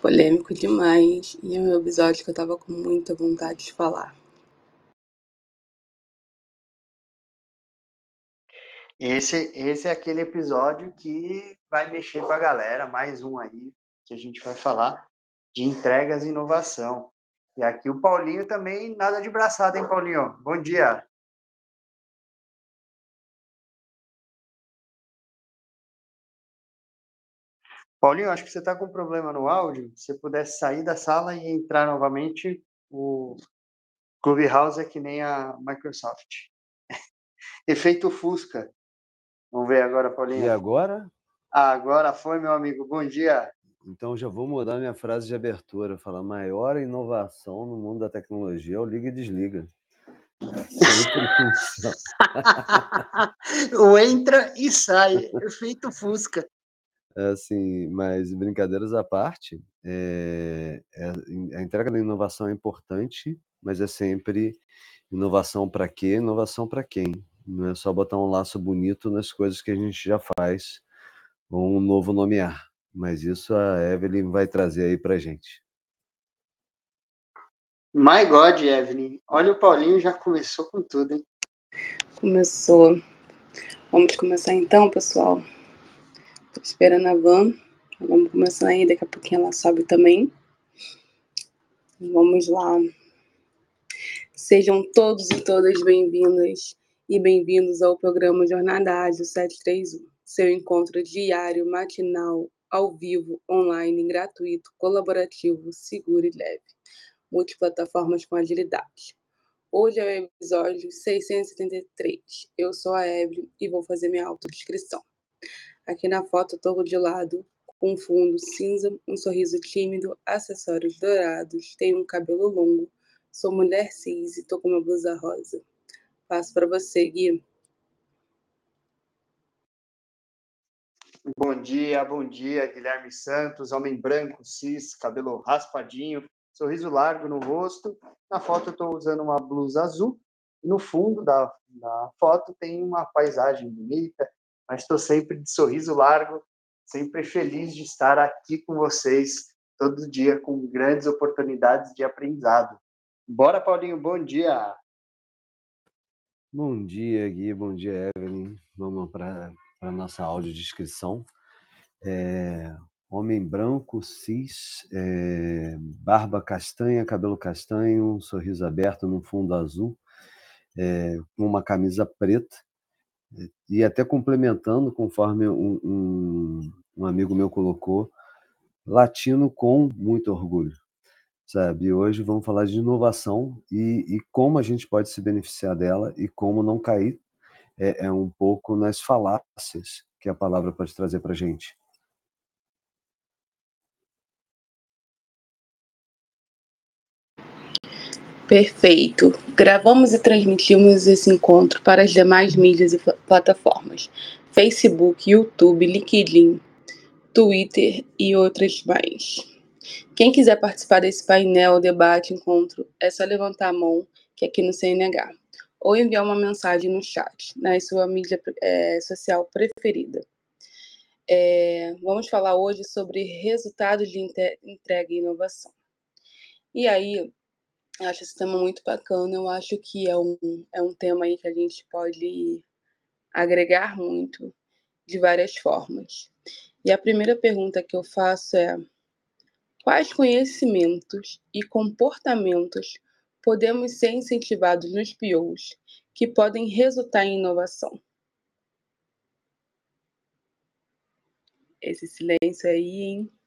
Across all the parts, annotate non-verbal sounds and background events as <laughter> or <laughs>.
polêmico demais e é um episódio que eu tava com muita vontade de falar. Esse, esse é aquele episódio que vai mexer com a galera, mais um aí que a gente vai falar de entregas e inovação. E aqui o Paulinho também, nada de braçada, hein, Paulinho? Bom dia. Paulinho, acho que você está com problema no áudio. Se você pudesse sair da sala e entrar novamente, o Clubhouse é que nem a Microsoft. <laughs> Efeito Fusca. Vamos ver agora, Paulinho. E agora? Ah, agora foi, meu amigo. Bom dia. Então já vou mudar minha frase de abertura. Falar maior inovação no mundo da tecnologia é o liga e desliga. <laughs> <laughs> o entra e sai. Efeito Fusca. Assim, mas brincadeiras à parte, é, é, a entrega da inovação é importante, mas é sempre inovação para quê? Inovação para quem? Não é só botar um laço bonito nas coisas que a gente já faz, ou um novo nomear. Mas isso a Evelyn vai trazer aí para gente. My God, Evelyn. Olha, o Paulinho já começou com tudo, hein? Começou. Vamos começar então, pessoal. Tô esperando a van. Vamos começar aí, daqui a pouquinho ela sobe também. Vamos lá. Sejam todos e todas bem-vindas e bem-vindos ao programa Jornada Ágil 731, seu encontro diário, matinal, ao vivo, online, gratuito, colaborativo, seguro e leve, multiplataformas com agilidade. Hoje é o episódio 673. Eu sou a Evelyn e vou fazer minha autodescrição. Aqui na foto estou de lado, com um fundo cinza, um sorriso tímido, acessórios dourados, tenho um cabelo longo, sou mulher cis e estou com uma blusa rosa. Passo para você, Gui. Bom dia, bom dia, Guilherme Santos, homem branco, cis, cabelo raspadinho, sorriso largo no rosto. Na foto eu estou usando uma blusa azul. No fundo da, da foto tem uma paisagem bonita, mas estou sempre de sorriso largo, sempre feliz de estar aqui com vocês todo dia com grandes oportunidades de aprendizado. Bora, Paulinho, bom dia! Bom dia, Gui. Bom dia, Evelyn. Vamos para a nossa audiodescrição. É, homem branco, cis, é, barba castanha, cabelo castanho, sorriso aberto no fundo azul, é, uma camisa preta, e até complementando, conforme um, um, um amigo meu colocou, latino com muito orgulho sabe? Hoje vamos falar de inovação e, e, como a gente pode se beneficiar dela e como não cair é, é um pouco nas falácias que a palavra pode trazer para a gente. Perfeito. Gravamos e transmitimos esse encontro para as demais mídias e plataformas: Facebook, YouTube, LinkedIn, Twitter e outras mais. Quem quiser participar desse painel, debate, encontro, é só levantar a mão, que é aqui no CNH, ou enviar uma mensagem no chat, na sua mídia é, social preferida. É, vamos falar hoje sobre resultados de entrega e inovação. E aí, acho esse tema muito bacana, eu acho que é um, é um tema aí que a gente pode agregar muito de várias formas. E a primeira pergunta que eu faço é: Quais conhecimentos e comportamentos podemos ser incentivados nos POs que podem resultar em inovação? Esse silêncio aí, hein?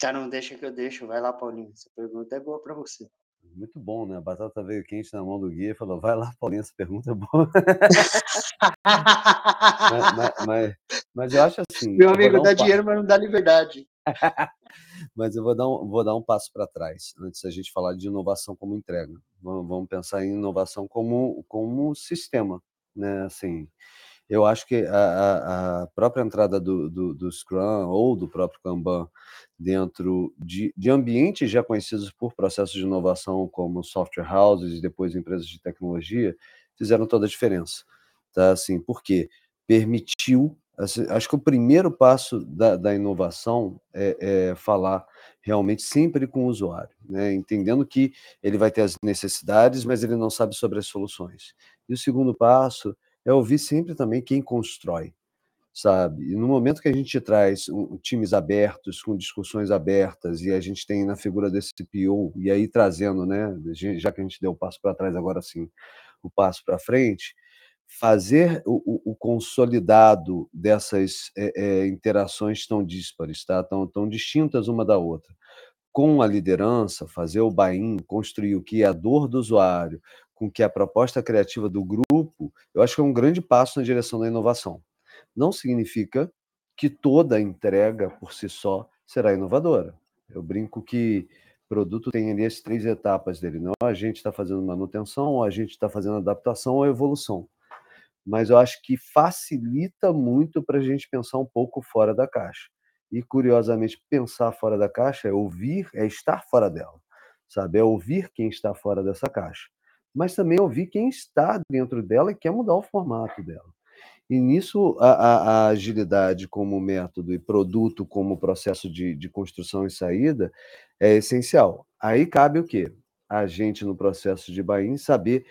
Já não deixa que eu deixo. Vai lá, Paulinho. Essa pergunta é boa para você. Muito bom, né? A batata veio quente na mão do guia e falou: vai lá, Paulinho, essa pergunta é boa. <laughs> mas, mas, mas, mas, eu acho assim. Meu amigo, um dá dinheiro, mas não dá liberdade. <laughs> Mas eu vou dar um, vou dar um passo para trás, antes da gente falar de inovação como entrega. Vamos, vamos pensar em inovação como, como sistema. Né? Assim, eu acho que a, a própria entrada do, do, do, Scrum ou do próprio Kanban dentro de, de ambientes já conhecidos por processos de inovação, como software houses e depois empresas de tecnologia, fizeram toda a diferença. Tá? Assim, por quê? Permitiu assim, acho que o primeiro passo da, da inovação é, é, falar realmente sempre com o usuário, né? entendendo que ele vai ter as necessidades, mas ele não sabe sobre as soluções. E o segundo passo é ouvir sempre também quem constrói, sabe? E no momento que a gente traz um, times abertos, com discussões abertas, e a gente tem na figura desse PO, e aí trazendo, né, já que a gente deu o passo para trás, agora sim, o passo para frente, fazer o, o, o, consolidado dessas é, é, interações tão díspares, tá? tão, tão distintas uma da outra, com a liderança, fazer o buy-in, construir o que é a dor do usuário, com que a proposta criativa do grupo, eu acho que é um grande passo na direção da inovação. Não significa que toda entrega por si só será inovadora. Eu brinco que produto tem ali as três etapas dele. Não a gente está fazendo manutenção, ou a gente está fazendo adaptação ou evolução. Mas eu acho que facilita muito para a gente pensar um pouco fora da caixa. E, curiosamente, pensar fora da caixa é ouvir, é estar fora dela. Sabe? É ouvir quem está fora dessa caixa mas também ouvir quem está dentro dela e quer mudar o formato dela. E nisso, a, a, a agilidade como método e produto como processo de, de construção e saída é essencial. Aí cabe o quê? A gente, no processo de buy saber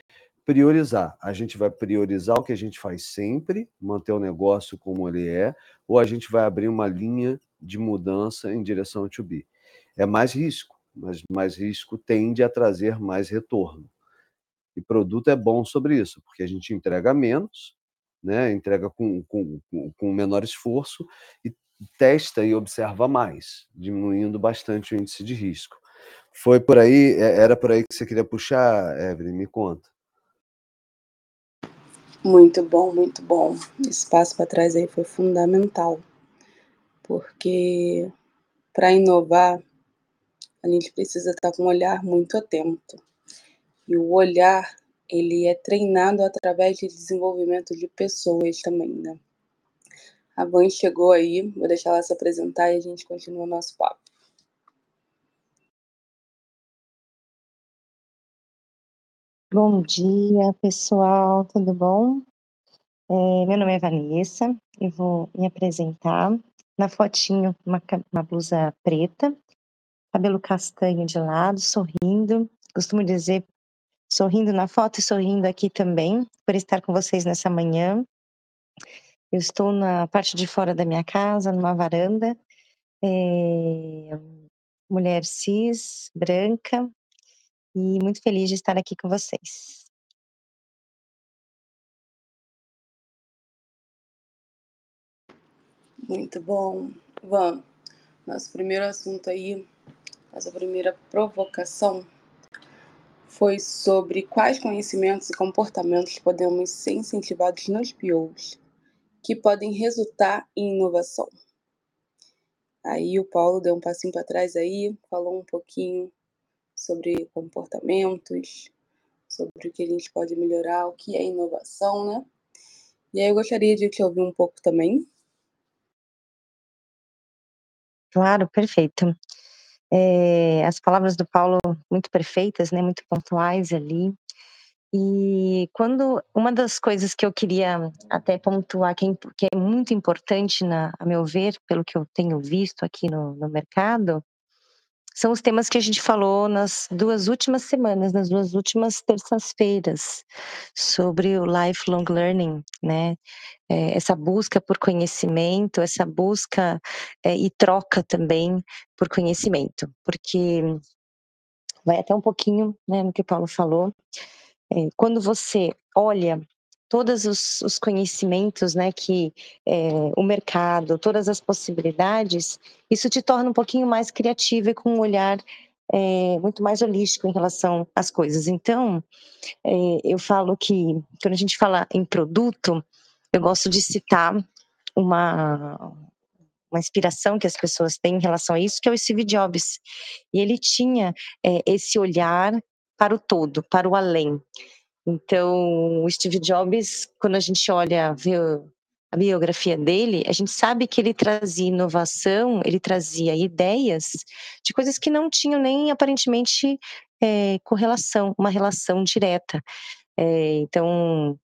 priorizar. A gente vai priorizar o que a gente faz sempre, manter o negócio como ele é, ou a gente vai abrir uma linha de mudança em direção ao to be. É mais risco, mas mais risco tende a trazer mais retorno. E produto é bom sobre isso, porque a gente entrega menos, né? entrega com, com, com menor esforço e testa e observa mais, diminuindo bastante o índice de risco. Foi por aí, é, era por aí que você queria puxar, Evelyn? Me conta. Muito bom, muito bom. Esse passo para trás aí foi fundamental, porque para inovar a gente precisa estar com um olhar muito atento. E o olhar, ele é treinado através de desenvolvimento de pessoas também, né? A Van chegou aí, vou deixar ela se apresentar e a gente continua o nosso papo. Bom dia, pessoal, tudo bom? É, meu nome é Vanessa, eu vou me apresentar. Na fotinho, uma, uma blusa preta, cabelo castanho de lado, sorrindo. Costumo dizer sorrindo na foto e sorrindo aqui também, por estar com vocês nessa manhã. Eu estou na parte de fora da minha casa, numa varanda, é, mulher cis, branca, e muito feliz de estar aqui com vocês. Muito bom. Vamos. Nosso primeiro assunto aí, nossa primeira provocação foi sobre quais conhecimentos e comportamentos podemos ser incentivados nos POs que podem resultar em inovação. Aí o Paulo deu um passinho para trás aí, falou um pouquinho sobre comportamentos, sobre o que a gente pode melhorar, o que é inovação, né? E aí eu gostaria de te ouvir um pouco também. Claro, perfeito. É, as palavras do Paulo muito perfeitas, né, muito pontuais ali. E quando uma das coisas que eu queria até pontuar, que é, que é muito importante, na, a meu ver, pelo que eu tenho visto aqui no, no mercado, são os temas que a gente falou nas duas últimas semanas, nas duas últimas terças-feiras, sobre o lifelong learning, né? É, essa busca por conhecimento, essa busca é, e troca também por conhecimento, porque vai até um pouquinho né, no que o Paulo falou. É, quando você olha todos os, os conhecimentos né, que é, o mercado, todas as possibilidades, isso te torna um pouquinho mais criativa e com um olhar é, muito mais holístico em relação às coisas. Então, é, eu falo que quando a gente fala em produto, eu gosto de citar uma, uma inspiração que as pessoas têm em relação a isso, que é o Steve Jobs. E ele tinha é, esse olhar para o todo, para o além. Então, o Steve Jobs, quando a gente olha, vê a biografia dele, a gente sabe que ele trazia inovação, ele trazia ideias de coisas que não tinham nem aparentemente é, correlação, uma relação direta. É, então,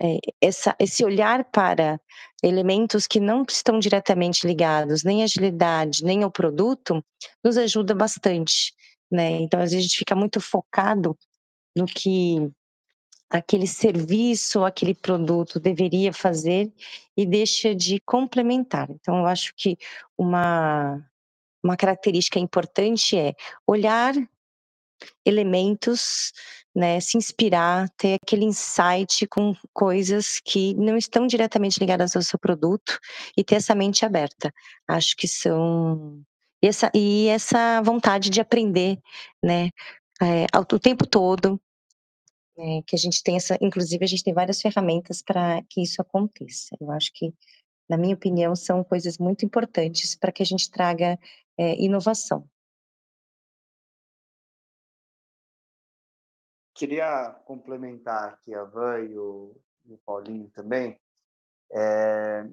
é, essa, esse olhar para elementos que não estão diretamente ligados nem à agilidade, nem ao produto, nos ajuda bastante, né? Então, às vezes a gente fica muito focado no que aquele serviço, aquele produto deveria fazer e deixa de complementar. Então, eu acho que uma, uma característica importante é olhar elementos, né, se inspirar, ter aquele insight com coisas que não estão diretamente ligadas ao seu produto e ter essa mente aberta. Acho que são e essa, e essa vontade de aprender, né, é, o tempo todo, é, que a gente tem essa, inclusive a gente tem várias ferramentas para que isso aconteça. Eu acho que, na minha opinião, são coisas muito importantes para que a gente traga é, inovação. Queria complementar aqui a Van e o, e o Paulinho também. É,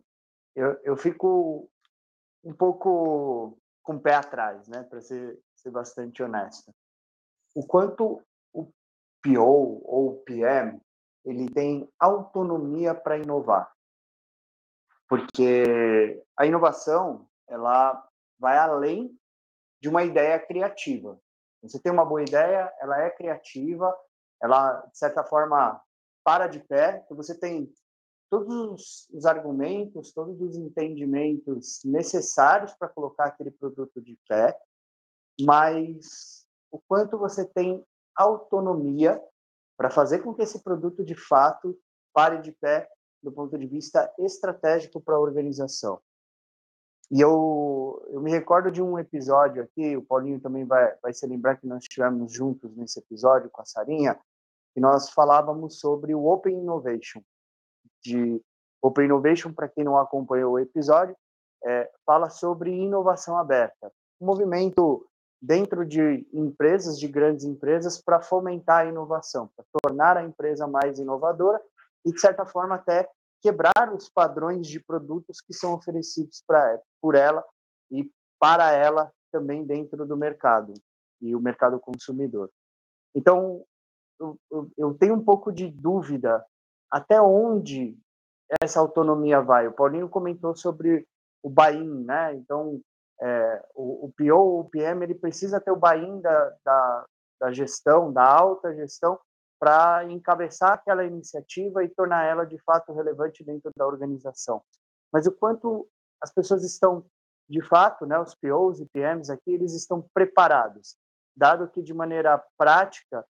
eu, eu fico um pouco com o pé atrás, né, para ser, ser bastante honesto. O quanto PO ou PM, ele tem autonomia para inovar. Porque a inovação, ela vai além de uma ideia criativa. Você tem uma boa ideia, ela é criativa, ela, de certa forma, para de pé, você tem todos os argumentos, todos os entendimentos necessários para colocar aquele produto de pé, mas o quanto você tem autonomia para fazer com que esse produto, de fato, pare de pé do ponto de vista estratégico para a organização. E eu, eu me recordo de um episódio aqui, o Paulinho também vai, vai se lembrar que nós estivemos juntos nesse episódio com a Sarinha, que nós falávamos sobre o Open Innovation. De Open Innovation, para quem não acompanhou o episódio, é, fala sobre inovação aberta. Um movimento dentro de empresas, de grandes empresas, para fomentar a inovação, para tornar a empresa mais inovadora e, de certa forma, até quebrar os padrões de produtos que são oferecidos pra, por ela e para ela também dentro do mercado e o mercado consumidor. Então, eu, eu, eu tenho um pouco de dúvida até onde essa autonomia vai. O Paulinho comentou sobre o buy-in, né? Então, é, o, o PO ou o PM ele precisa ter o buy-in da, da, da, gestão, da alta gestão, para encabeçar aquela iniciativa e tornar ela de fato relevante dentro da organização. Mas o quanto as pessoas estão, de fato, né, os POs e PMs aqui, eles estão preparados, dado que de maneira prática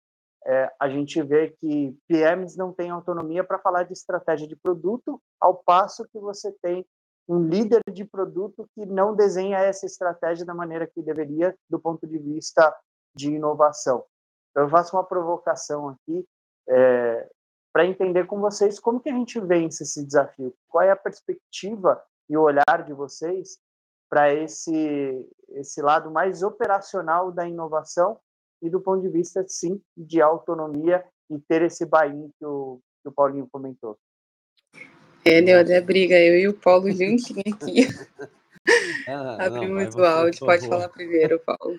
é, a gente vê que PMs não têm autonomia para falar de estratégia de produto, ao passo que você tem um líder de produto que não desenha essa estratégia da maneira que deveria do ponto de vista de inovação. Então, eu faço uma provocação aqui é, para entender com vocês como que a gente vence esse desafio, qual é a perspectiva e o olhar de vocês para esse esse lado mais operacional da inovação e do ponto de vista sim de autonomia e ter esse buy-in que o, que o Paulinho comentou. É, deu até briga, eu e o Paulo juntinho aqui. <laughs> Ah, Abrimos o áudio, pode falar primeiro, Paulo.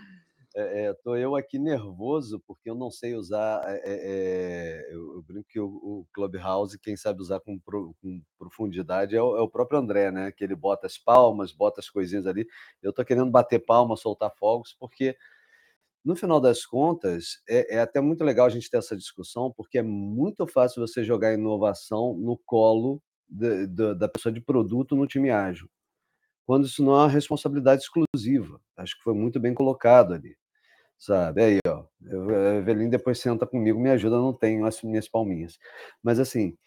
É, é, tô eu aqui nervoso porque eu não sei usar. É, é, é eu, eu, brinco que o, o, Clubhouse, quem sabe usar com, pro, com profundidade é o, é o, próprio André, né? Que ele bota as palmas, bota as coisinhas ali. Eu tô querendo bater palma, soltar fogos, porque no final das contas é, é até muito legal a gente ter essa discussão, porque é muito fácil você jogar inovação no colo da, da pessoa de produto no time ágil, quando isso não é uma responsabilidade exclusiva. Acho que foi muito bem colocado ali, sabe? Aí, ó, a Evelyn depois senta comigo, me ajuda, não tenho as minhas palminhas. Mas, assim,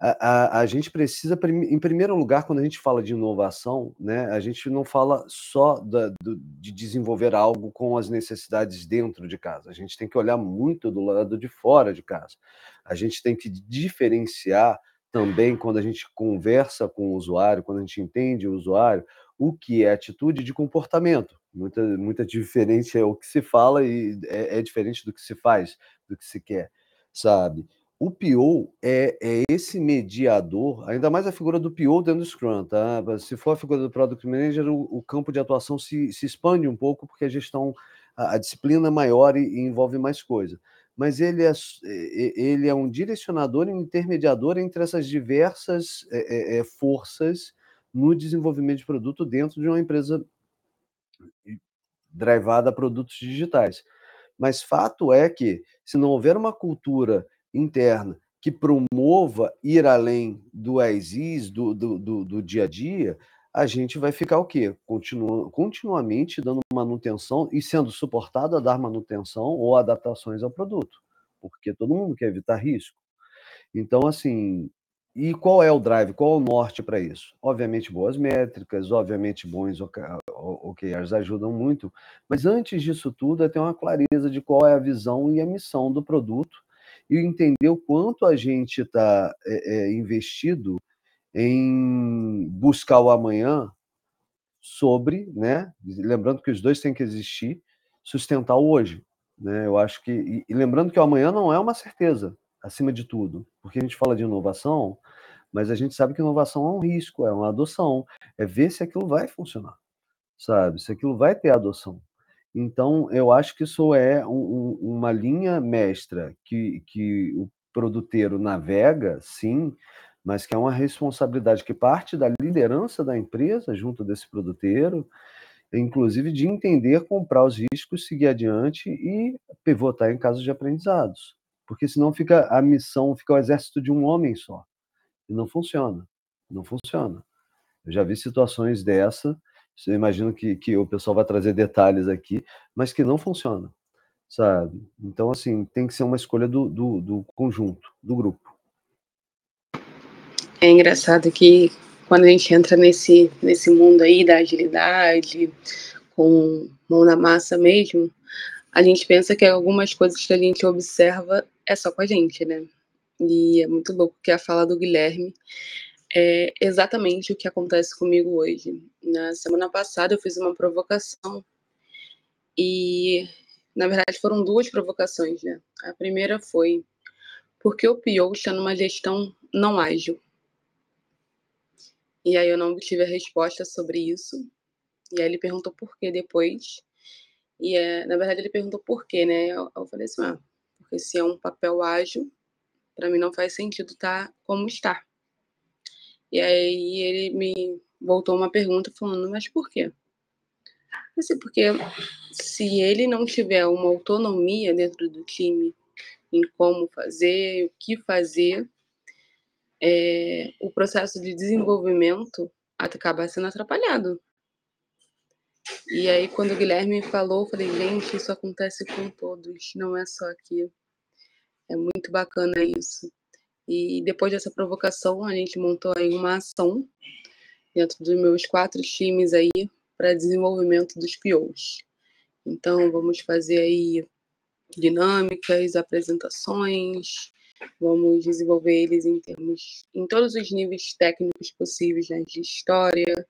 a, a, a, gente precisa, em primeiro lugar, quando a gente fala de inovação, né, a gente não fala só da, do, de desenvolver algo com as necessidades dentro de casa. A gente tem que olhar muito do lado de fora de casa. A gente tem que diferenciar também quando a gente conversa com o usuário, quando a gente entende o usuário, o que é atitude de comportamento. Muita, muita <laughs> diferença é o que se fala e é, é, diferente do que se faz, do que se quer, sabe? O PO é, é esse mediador, ainda mais a figura do PO dentro do Scrum, tá? Se for a figura do Product Manager, o, o campo de atuação se, se expande um pouco, porque a gestão, a, a disciplina é maior e, e envolve mais coisa mas ele é, ele é um direcionador e um intermediador entre essas diversas é, é, forças no desenvolvimento de produto dentro de uma empresa drivada a produtos digitais. Mas fato é que, se não houver uma cultura interna que promova ir além do as do, do, do, do, dia a dia, a gente vai ficar o quê? Continua, continuamente dando manutenção e sendo suportado a dar manutenção ou adaptações ao produto, porque todo mundo quer evitar risco. Então, assim, e qual é o drive, qual é o norte para isso? Obviamente, boas métricas, obviamente, bons OKRs ajudam muito, mas antes disso tudo é ter uma clareza de qual é a visão e a missão do produto e entender o quanto a gente está é, é, investido em buscar o amanhã sobre, né? Lembrando que os dois têm que existir, sustentar o hoje. Né? Eu acho que. E, lembrando que o amanhã não é uma certeza, acima de tudo. Porque a gente fala de inovação, mas a gente sabe que inovação é um risco, é uma adoção, é ver se aquilo vai funcionar, sabe? Se aquilo vai ter adoção. Então, eu acho que isso é um, um, uma linha mestra que, que o produteiro navega, sim, mas que é uma responsabilidade que parte da liderança da empresa junto desse produteiro, inclusive de entender, comprar os riscos, seguir adiante e pivotar em casos de aprendizados porque senão fica a missão, fica o exército de um homem só. E não funciona. Não funciona. Eu já vi situações dessa, eu imagino que, que o pessoal vai trazer detalhes aqui, mas que não funciona, sabe? Então, assim, tem que ser uma escolha do, do, do conjunto, do grupo. É engraçado que quando a gente entra nesse, nesse mundo aí da agilidade, com mão na massa mesmo, a gente pensa que algumas coisas que a gente observa é só com a gente, né? E é muito louco que a fala do Guilherme é exatamente o que acontece comigo hoje. Na semana passada eu fiz uma provocação e, na verdade, foram duas provocações, né? A primeira foi porque o PO está numa gestão não ágil. E aí eu não tive a resposta sobre isso. E aí ele perguntou por que depois. E é, na verdade ele perguntou por quê, né? Eu, eu falei assim, ah, porque se é um papel ágil, para mim não faz sentido estar tá como está. E aí ele me voltou uma pergunta falando, mas por quê? Assim, porque se ele não tiver uma autonomia dentro do time em como fazer, o que fazer, é, o processo de desenvolvimento acaba sendo atrapalhado. E aí, quando o Guilherme falou, eu falei, gente, isso acontece com todos, não é só aqui. É muito bacana isso. E depois dessa provocação, a gente montou aí uma ação dentro dos meus quatro times aí para desenvolvimento dos POs. Então, vamos fazer aí dinâmicas, apresentações, vamos desenvolver eles em termos, em todos os níveis técnicos possíveis, né, de história,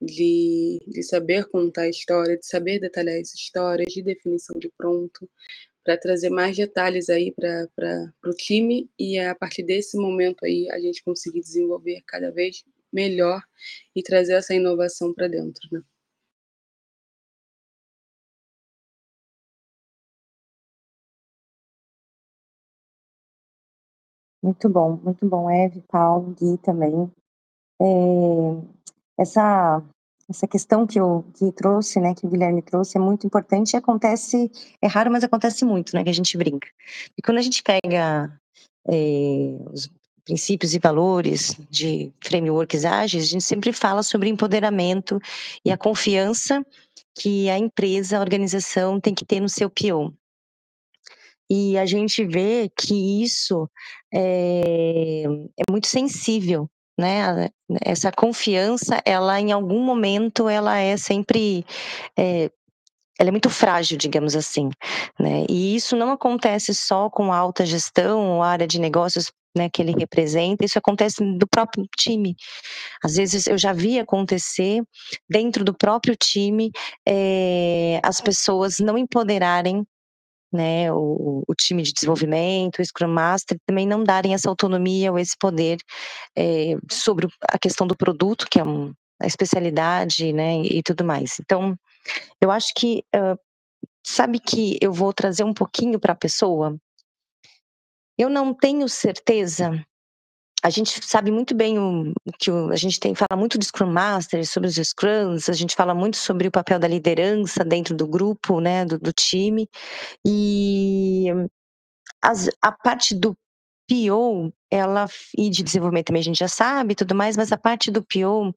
de, de saber contar a história, de saber detalhar as histórias, de definição de pronto, para trazer mais detalhes aí para o time e a partir desse momento aí a gente conseguir desenvolver cada vez melhor e trazer essa inovação para dentro, né? Muito bom, muito bom, Eve, Paulo, Gui também. É, essa essa questão que eu que trouxe, né, que o Guilherme trouxe, é muito importante e acontece, é raro, mas acontece muito, né, que a gente brinca. E quando a gente pega é, os princípios e valores de frameworks ágeis, a gente sempre fala sobre empoderamento e a confiança que a empresa, a organização tem que ter no seu PO. E a gente vê que isso é, é muito sensível né? Essa confiança, ela em algum momento, ela é sempre é, ela é muito frágil, digamos assim, né? E isso não acontece só com a alta gestão ou área de negócios né, que ele representa, isso acontece do próprio time. Às vezes eu já vi acontecer dentro do próprio time é, as pessoas não empoderarem né, o, o, time de desenvolvimento, o Scrum Master, também não darem essa autonomia ou esse poder é, sobre a questão do produto, que é um, a especialidade, né, e tudo mais. Então, eu acho que, uh, sabe que eu vou trazer um pouquinho para a pessoa? Eu não tenho certeza a gente sabe muito bem o, que o, a gente tem fala muito de Scrum Master, sobre os Scrums, a gente fala muito sobre o papel da liderança dentro do grupo, né, do, do time, e as, a parte do PO, ela e de desenvolvimento também a gente já sabe, tudo mais, mas a parte do PO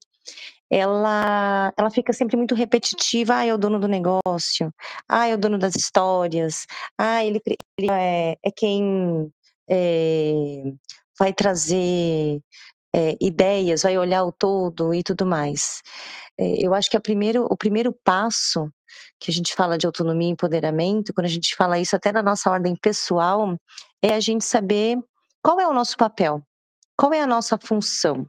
ela, ela fica sempre muito repetitiva. Ah, é o dono do negócio. Ah, é o dono das histórias. Ah, ele, ele é, é, quem é, vai trazer é, ideias, vai olhar o todo e tudo mais. É, eu acho que primeiro, o primeiro passo que a gente fala de autonomia e empoderamento, quando a gente fala isso até na nossa ordem pessoal, é a gente saber qual é o nosso papel, qual é a nossa função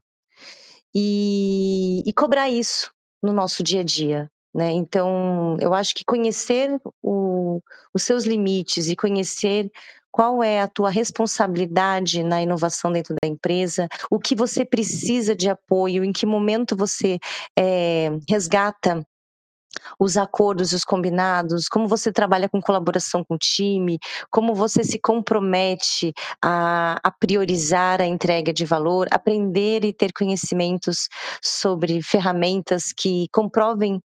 e, e cobrar isso no nosso dia a dia. Né? Então, eu acho que conhecer o, os seus limites e conhecer qual é a tua responsabilidade na inovação dentro da empresa, o que você precisa de apoio, em que momento você é, resgata os acordos e os combinados, como você trabalha com colaboração com o time, como você se compromete a, a, priorizar a entrega de valor, aprender e ter conhecimentos sobre ferramentas que comprovem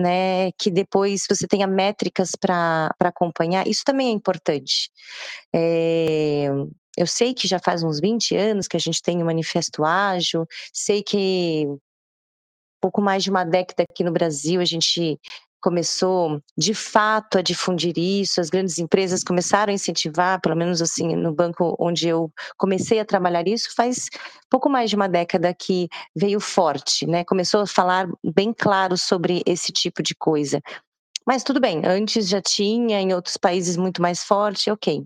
né, que depois você tenha métricas para acompanhar, isso também é importante. É, eu sei que já faz uns 20 anos que a gente tem o Manifesto Ágil, sei que pouco mais de uma década aqui no Brasil, a gente começou de fato a difundir isso, as grandes empresas começaram a incentivar, pelo menos assim, no banco onde eu comecei a trabalhar isso, faz pouco mais de uma década que veio forte, né? Começou a falar bem claro sobre esse tipo de coisa. Mas tudo bem, antes já tinha, em outros países muito mais forte, ok.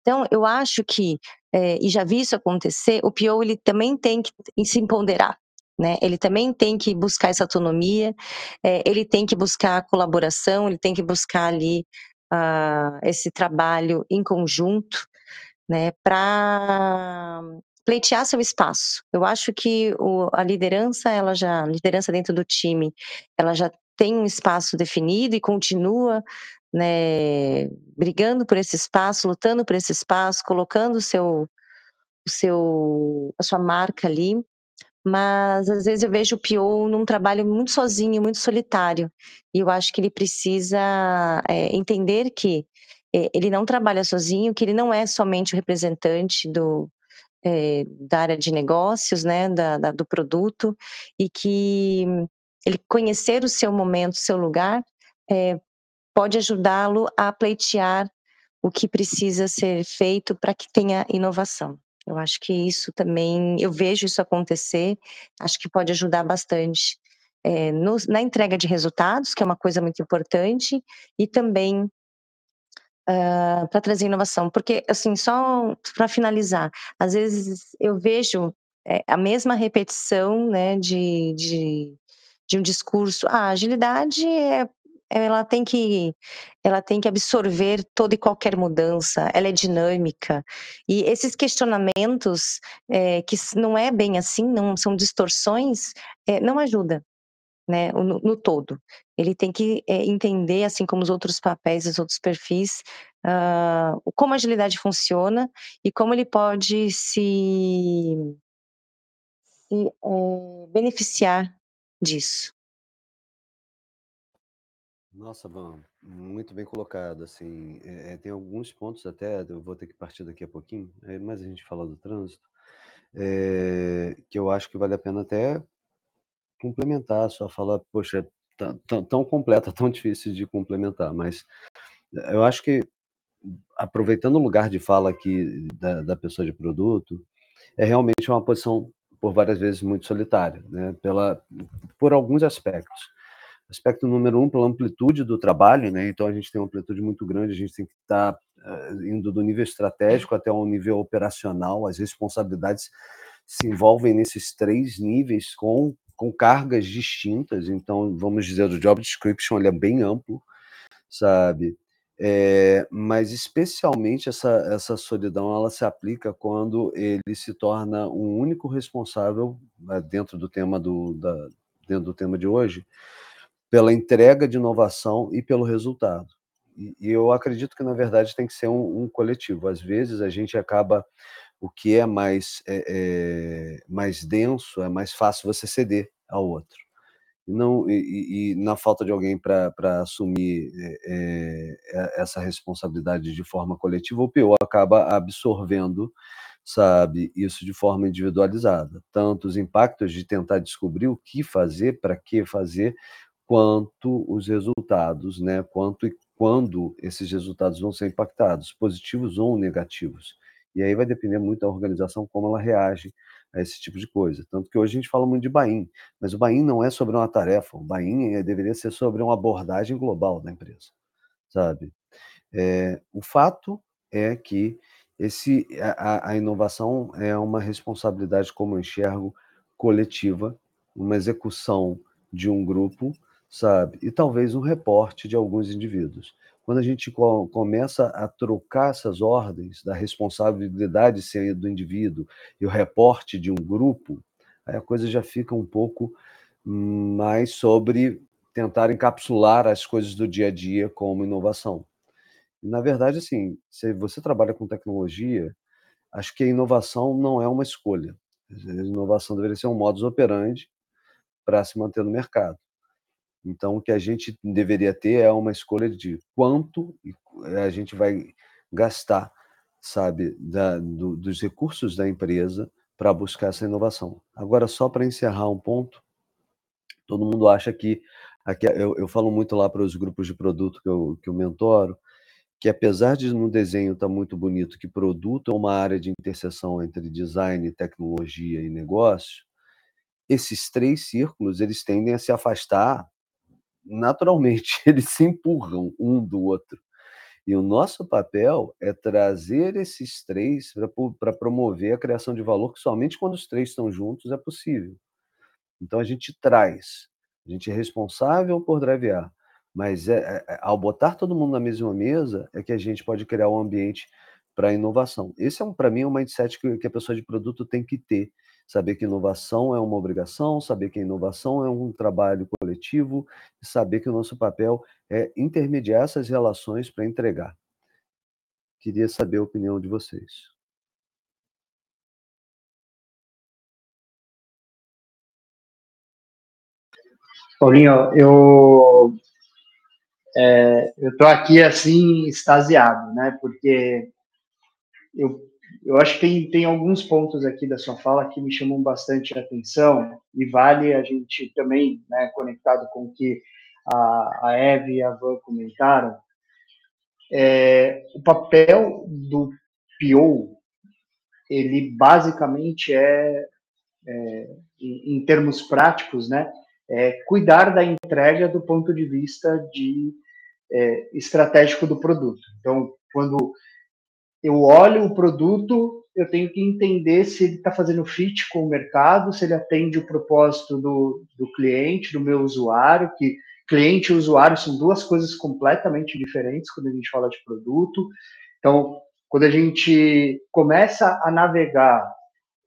Então, eu acho que, é, e já vi isso acontecer, o PO ele também tem que se empoderar, né? Ele também tem que buscar essa autonomia, é, ele tem que buscar a colaboração, ele tem que buscar ali uh, esse trabalho em conjunto, né? Para pleitear seu espaço. Eu acho que o, a liderança, ela já, liderança dentro do time, ela já tem um espaço definido e continua né, brigando por esse espaço, lutando por esse espaço, colocando o seu, o seu, a sua marca ali mas às vezes eu vejo o Pio num trabalho muito sozinho, muito solitário. E eu acho que ele precisa é, entender que é, ele não trabalha sozinho, que ele não é somente o representante do, é, da área de negócios, né, da, da, do produto, e que ele conhecer o seu momento, o seu lugar, pode ajudá-lo a pleitear o que precisa ser feito para que tenha inovação. Eu acho que isso também, eu vejo isso acontecer, acho que pode ajudar bastante é, no, na entrega de resultados, que é uma coisa muito importante, e também uh, para trazer inovação. Porque, assim, só para finalizar, às vezes eu vejo é, a mesma repetição né, de, de, de um discurso. Ah, agilidade é ela tem que ela tem que absorver toda e qualquer mudança, ela é dinâmica. E esses questionamentos, é, que não é bem assim, não são distorções, é, não ajuda, né, no, no, todo. Ele tem que é, entender, assim como os outros papéis, os outros perfis, uh, como a agilidade funciona e como ele pode se, se beneficiar disso. Nossa, bom, muito bem colocado, assim, é, tem alguns pontos até, eu vou ter que partir daqui a pouquinho, é, mas a gente fala do trânsito, é, que eu acho que vale a pena até complementar, só falar, poxa, tá, tão, tão completa, <laughs> tão difícil de complementar, mas eu acho que, aproveitando o lugar de fala aqui da, da pessoa de produto, é realmente uma posição, por várias vezes, muito solitária, né, pela, por alguns aspectos aspecto número um, pela amplitude do trabalho, né? Então a gente tem uma amplitude muito grande, a gente tem que estar tá, uh, indo do nível estratégico até o nível operacional, as responsabilidades se envolvem nesses três níveis com, com cargas distintas, então vamos dizer, o job description ele é bem amplo, sabe? É, mas especialmente essa, essa solidão ela se aplica quando ele se torna um único responsável né, dentro do tema do da, dentro do tema de hoje pela entrega de inovação e pelo resultado. E, e eu acredito que, na verdade, tem que ser um, um, coletivo. Às vezes, a gente acaba o que é mais, é, é, mais denso, é mais fácil você ceder ao outro. Não, e, e na falta de alguém para assumir é, essa responsabilidade de forma coletiva, o PO acaba absorvendo sabe, isso de forma individualizada, tanto os impactos de tentar descobrir o que fazer, para que fazer, quanto os resultados, né? Quanto e quando esses resultados vão ser impactados, positivos ou negativos. E aí vai depender muito da organização como ela reage a esse tipo de coisa. Tanto que hoje a gente fala muito de Bain, mas o Bain não é sobre uma tarefa, o Bain é, deveria ser sobre uma abordagem global da empresa, sabe? É, o fato é que esse, a, a inovação é uma responsabilidade, como eu enxergo, coletiva, uma execução de um grupo, sabe? E talvez um reporte de alguns indivíduos. Quando a gente começa a trocar essas ordens da responsabilidade ser do indivíduo e o reporte de um grupo, aí a coisa já fica um pouco mais sobre tentar encapsular as coisas do dia a dia como inovação. Na verdade, assim, se você trabalha com tecnologia, acho que a inovação não é uma escolha. A inovação deveria ser um modus operandi para se manter no mercado. Então, o que a gente deveria ter é uma escolha de quanto a gente vai gastar, sabe, da, do, dos recursos da empresa para buscar essa inovação. Agora, só para encerrar um ponto, todo mundo acha que, aqui, eu, eu falo muito lá para os grupos de produto que eu, que eu mentoro, que apesar de no desenho estar tá muito bonito que produto é uma área de interseção entre design, tecnologia e negócio, esses três círculos eles tendem a se afastar naturalmente, <laughs> eles se empurram um do outro. E o nosso papel é trazer esses três para promover a criação de valor, que somente quando os três estão juntos é possível. Então a gente traz, a gente é responsável por drivear, mas é, é, é, ao botar todo mundo na mesma mesa é que a gente pode criar um ambiente para inovação. Esse é, um, para mim, um mindset que, que a pessoa de produto tem que ter. Saber que inovação é uma obrigação, saber que inovação é um trabalho coletivo, e saber que o nosso papel é intermediar essas relações para entregar. Queria saber a opinião de vocês. Paulinho, eu é, eu estou aqui assim extasiado, né? Porque eu, eu acho que tem, tem alguns pontos aqui da sua fala que me chamam bastante atenção e vale a gente também, né, conectado com o que a, a Eve e a Van comentaram, é, o papel do PO, ele basicamente é, é em, em termos práticos, né, é cuidar da entrega do ponto de vista de é, estratégico do produto. Então, quando eu olho o produto, eu tenho que entender se ele está fazendo fit com o mercado, se ele atende o propósito do, do cliente, do meu usuário, que cliente e usuário são duas coisas completamente diferentes quando a gente fala de produto. Então, quando a gente começa a navegar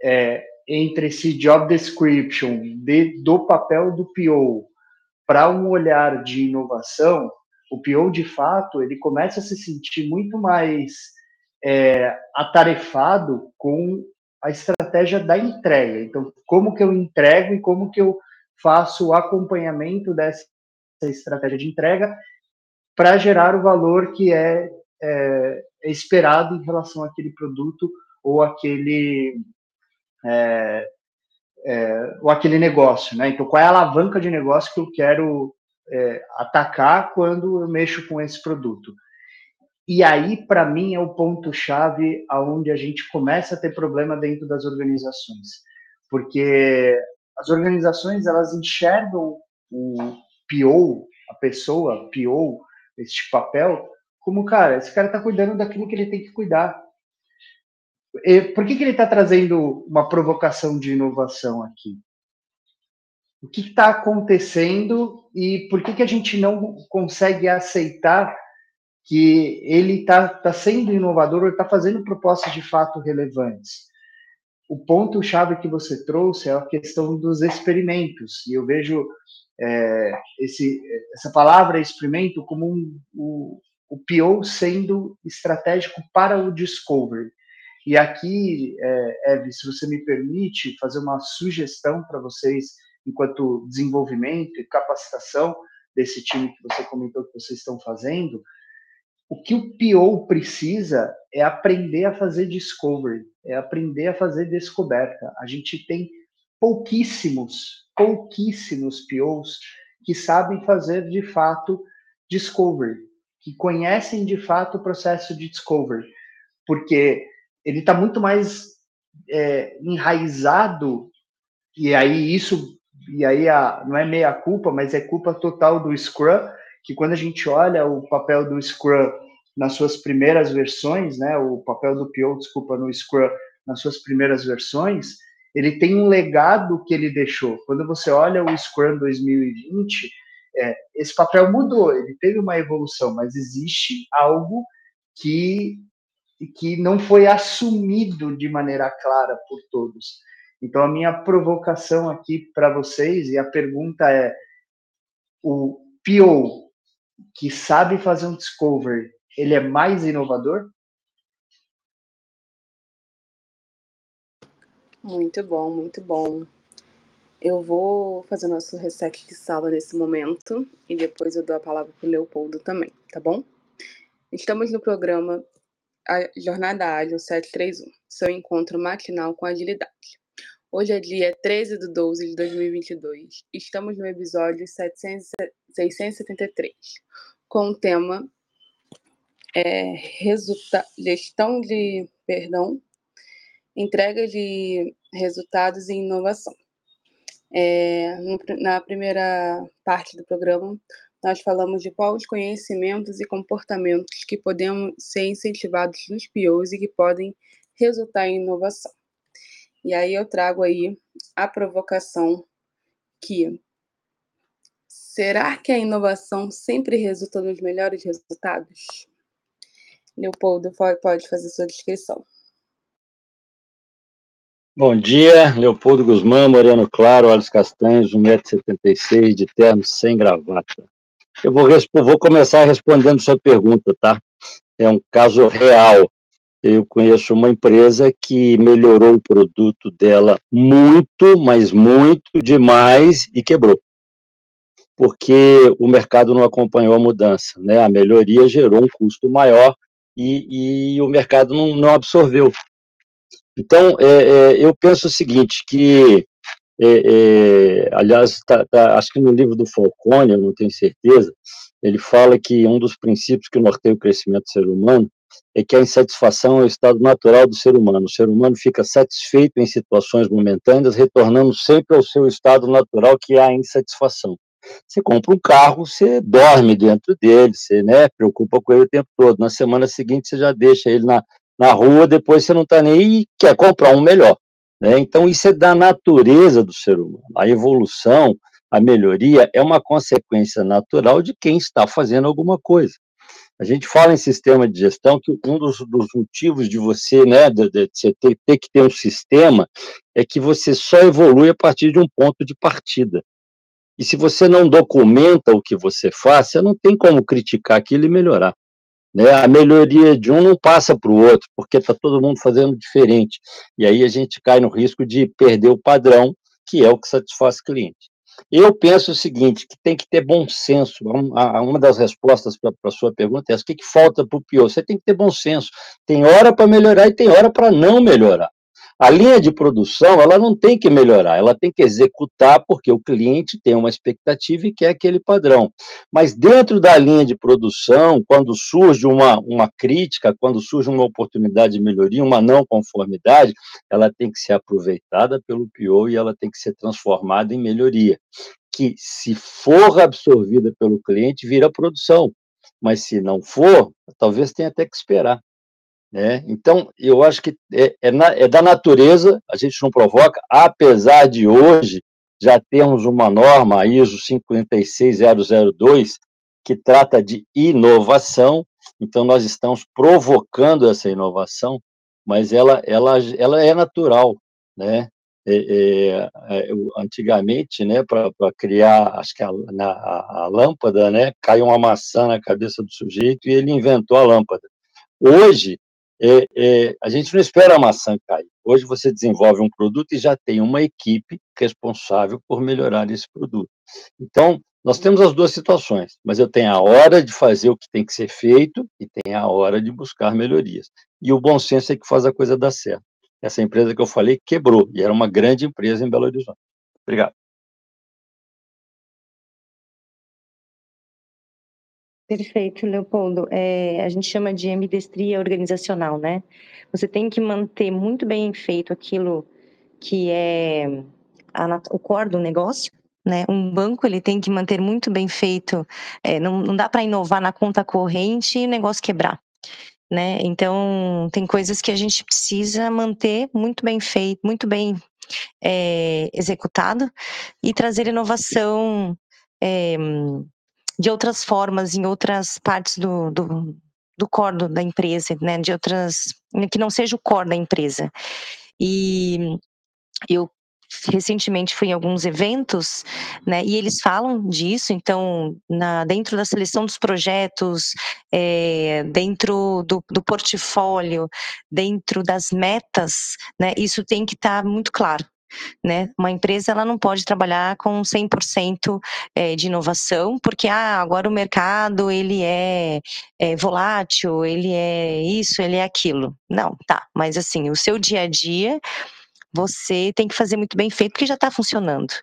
é, entre esse job description de, do papel do PO para um olhar de inovação, o PO, de fato, ele começa a se sentir muito mais é, atarefado com a estratégia da entrega. Então, como que eu entrego e como que eu faço o acompanhamento dessa estratégia de entrega para gerar o valor que é, é, é, esperado em relação àquele produto ou aquele é, é, ou aquele negócio, né? Então, qual é a alavanca de negócio que eu quero é, atacar quando eu mexo com esse produto. E aí, para mim, é o ponto-chave aonde a gente começa a ter problema dentro das organizações. Porque as organizações, elas enxergam o PO, a pessoa, PO, este papel, como, cara, esse cara está cuidando daquilo que ele tem que cuidar. E por que, que ele está trazendo uma provocação de inovação aqui? o que está acontecendo e por que, que a gente não consegue aceitar que ele está tá sendo inovador ou está fazendo propostas de fato relevantes. O ponto-chave que você trouxe é a questão dos experimentos, e eu vejo é, esse, essa palavra experimento como um, o, o PO sendo estratégico para o discovery. E aqui, é, Eve, se você me permite fazer uma sugestão para vocês, enquanto desenvolvimento e capacitação desse time que você comentou que vocês estão fazendo, o que o PO precisa é aprender a fazer discovery, é aprender a fazer descoberta. A gente tem pouquíssimos, pouquíssimos POs que sabem fazer de fato discovery, que conhecem de fato o processo de discovery, porque ele está muito mais é, enraizado e aí isso e aí a, não é meia culpa, mas é culpa total do Scrum que quando a gente olha o papel do Scrum nas suas primeiras versões, né, o papel do PO, desculpa, no Scrum nas suas primeiras versões, ele tem um legado que ele deixou. Quando você olha o Scrum 2020, é, esse papel mudou, ele teve uma evolução, mas existe algo que que não foi assumido de maneira clara por todos. Então a minha provocação aqui para vocês e a pergunta é o PO que sabe fazer um discovery, ele é mais inovador? Muito bom, muito bom. Eu vou fazer nosso reset de sala nesse momento e depois eu dou a palavra para o Leopoldo também, tá bom? Estamos no programa a Jornada Ágil 731, seu encontro matinal com agilidade. Hoje é dia 13 de 12 de 2022. Estamos no episódio 700, 673, com o tema é, resulta, gestão de, perdão, entrega de resultados e inovação. É, na primeira parte do programa, nós falamos de quais conhecimentos e comportamentos que podemos ser incentivados nos POs e que podem resultar em inovação. E aí eu trago aí a provocação que será que a inovação sempre resulta nos melhores resultados? Leopoldo pode fazer sua descrição. Bom dia, Leopoldo Guzmán, Moreno Claro, olhos castanhos, 1,76m, de terno, sem gravata. Eu vou, vou começar respondendo sua pergunta, tá? É um caso real. Eu conheço uma empresa que melhorou o produto dela muito, mas muito demais e quebrou. Porque o mercado não acompanhou a mudança, né? A melhoria gerou um custo maior e, e o mercado não, não absorveu. Então, é, é, eu penso o seguinte, que, é, é aliás, tá, tá, acho que no livro do Falcone, eu não tenho certeza, ele fala que um dos princípios que norteia o crescimento do ser humano é que a insatisfação é o estado natural do ser humano. O ser humano fica satisfeito em situações momentâneas, retornando sempre ao seu estado natural, que é a insatisfação. Você compra um carro, você dorme dentro dele, você né, preocupa com ele o tempo todo. Na semana seguinte, você já deixa ele na, na rua, depois você não está nem e quer comprar um melhor. Né? Então, isso é da natureza do ser humano. A evolução, a melhoria, é uma consequência natural de quem está fazendo alguma coisa. A gente fala em sistema de gestão que um dos, dos motivos de você, né, de, de você ter, ter que ter um sistema, é que você só evolui a partir de um ponto de partida. E se você não documenta o que você faz, você não tem como criticar aquilo e melhorar. Né? A melhoria de um não passa para o outro, porque está todo mundo fazendo diferente. E aí a gente cai no risco de perder o padrão, que é o que satisfaz o cliente. Eu penso o seguinte, que tem que ter bom senso. Uma das respostas para a sua pergunta é o que, que falta para o pior? Você tem que ter bom senso. Tem hora para melhorar e tem hora para não melhorar. A linha de produção, ela não tem que melhorar, ela tem que executar porque o cliente tem uma expectativa e quer aquele padrão. Mas dentro da linha de produção, quando surge uma, uma crítica, quando surge uma oportunidade de melhoria, uma não conformidade, ela tem que ser aproveitada pelo PO e ela tem que ser transformada em melhoria, que se for absorvida pelo cliente, vira produção. Mas se não for, talvez tenha até que esperar. Né? Então, eu acho que é, é, na, é, da natureza, a gente não provoca, apesar de hoje já termos uma norma, a ISO 56002, que trata de inovação, então nós estamos provocando essa inovação, mas ela, ela, ela é natural, né? É, é, é antigamente, né, para criar, acho que a, na, a lâmpada, né, caiu uma maçã na cabeça do sujeito e ele inventou a lâmpada. Hoje, é, é, a gente não espera a maçã cair. Hoje você desenvolve um produto e já tem uma equipe responsável por melhorar esse produto. Então, nós temos as duas situações, mas eu tenho a hora de fazer o que tem que ser feito e tenho a hora de buscar melhorias. E o bom senso é que faz a coisa dar certo. Essa empresa que eu falei quebrou, e era uma grande empresa em Belo Horizonte. Obrigado. Perfeito, Leopoldo. É, a gente chama de ambidestria organizacional, né? Você tem que manter muito bem feito aquilo que é a, o core do negócio, né? Um banco ele tem que manter muito bem feito. É, não, não dá para inovar na conta corrente e o negócio quebrar. Né? Então tem coisas que a gente precisa manter muito bem feito, muito bem é, executado e trazer inovação é, de outras formas em outras partes do, do, do core da empresa, né? De outras que não seja o core da empresa. E eu recentemente fui em alguns eventos, né, e eles falam disso, então, na, dentro da seleção dos projetos, é, dentro do, do, portfólio, dentro das metas, né, isso tem que estar tá muito claro. Né? Uma empresa ela não pode trabalhar com 100% é, de inovação, porque ah, agora o mercado ele é, é, volátil, ele é isso, ele é aquilo. Não, tá. Mas assim, o seu dia a dia você tem que fazer muito bem feito porque já está funcionando.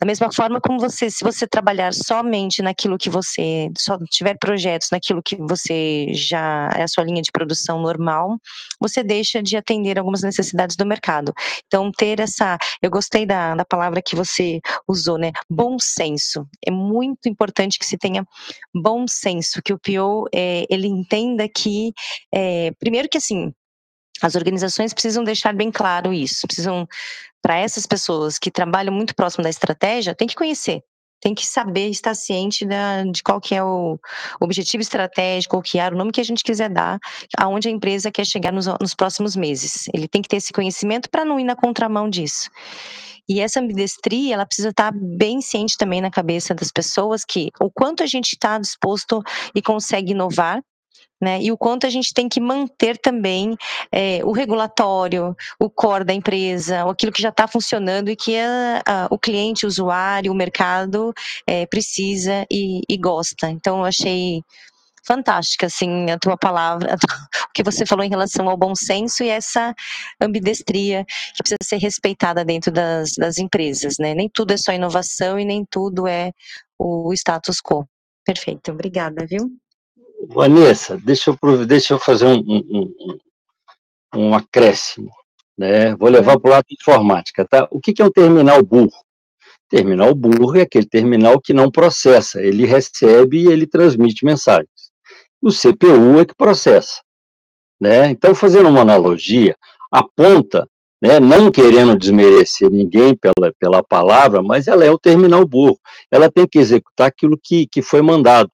Da mesma forma como você, se você trabalhar somente naquilo que você, só tiver projetos naquilo que você já é a sua linha de produção normal, você deixa de atender algumas necessidades do mercado. Então, ter essa, eu gostei da, da palavra que você usou, né? Bom senso. É muito importante que se tenha bom senso, que o PO é, ele entenda que, é, primeiro que assim, as organizações precisam deixar bem claro isso, precisam, para essas pessoas que trabalham muito próximo da estratégia, tem que conhecer, tem que saber, estar ciente da, de qual que é o objetivo estratégico, o que é o nome que a gente quiser dar, aonde a empresa quer chegar nos, nos próximos meses. Ele tem que ter esse conhecimento para não ir na contramão disso. E essa ambidestria, ela precisa estar bem ciente também na cabeça das pessoas que o quanto a gente está disposto e consegue inovar né? E o quanto a gente tem que manter também é, o regulatório, o core da empresa, aquilo que já está funcionando e que a, a, o cliente, o usuário, o mercado é, precisa e, e, gosta. Então, eu achei fantástica, assim, a tua palavra, <laughs> o que você falou em relação ao bom senso e essa ambidestria que precisa ser respeitada dentro das, das empresas, né? Nem tudo é só inovação e nem tudo é o status quo. Perfeito, obrigada, viu? Vanessa, deixa eu, deixa eu fazer um, um, um, um acréscimo. Né? Vou levar para o lado de informática. Tá? O que, que é um terminal burro? Terminal burro é aquele terminal que não processa, ele recebe e ele transmite mensagens. O CPU é que processa. Né? Então, fazendo uma analogia, a ponta, né, não querendo desmerecer ninguém pela, pela palavra, mas ela é o terminal burro. Ela tem que executar aquilo que, que foi mandado.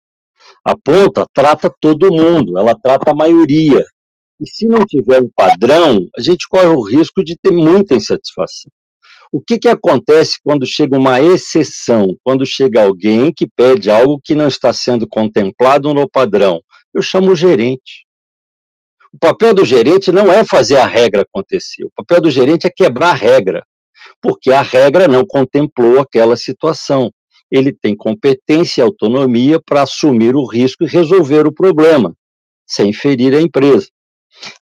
A ponta trata todo mundo, ela trata a maioria. E se não tiver um padrão, a gente corre o risco de ter muita insatisfação. O que, que acontece quando chega uma exceção, quando chega alguém que pede algo que não está sendo contemplado no padrão? Eu chamo o gerente. O papel do gerente não é fazer a regra acontecer, o papel do gerente é quebrar a regra, porque a regra não contemplou aquela situação ele tem competência e autonomia para assumir o risco e resolver o problema, sem ferir a empresa.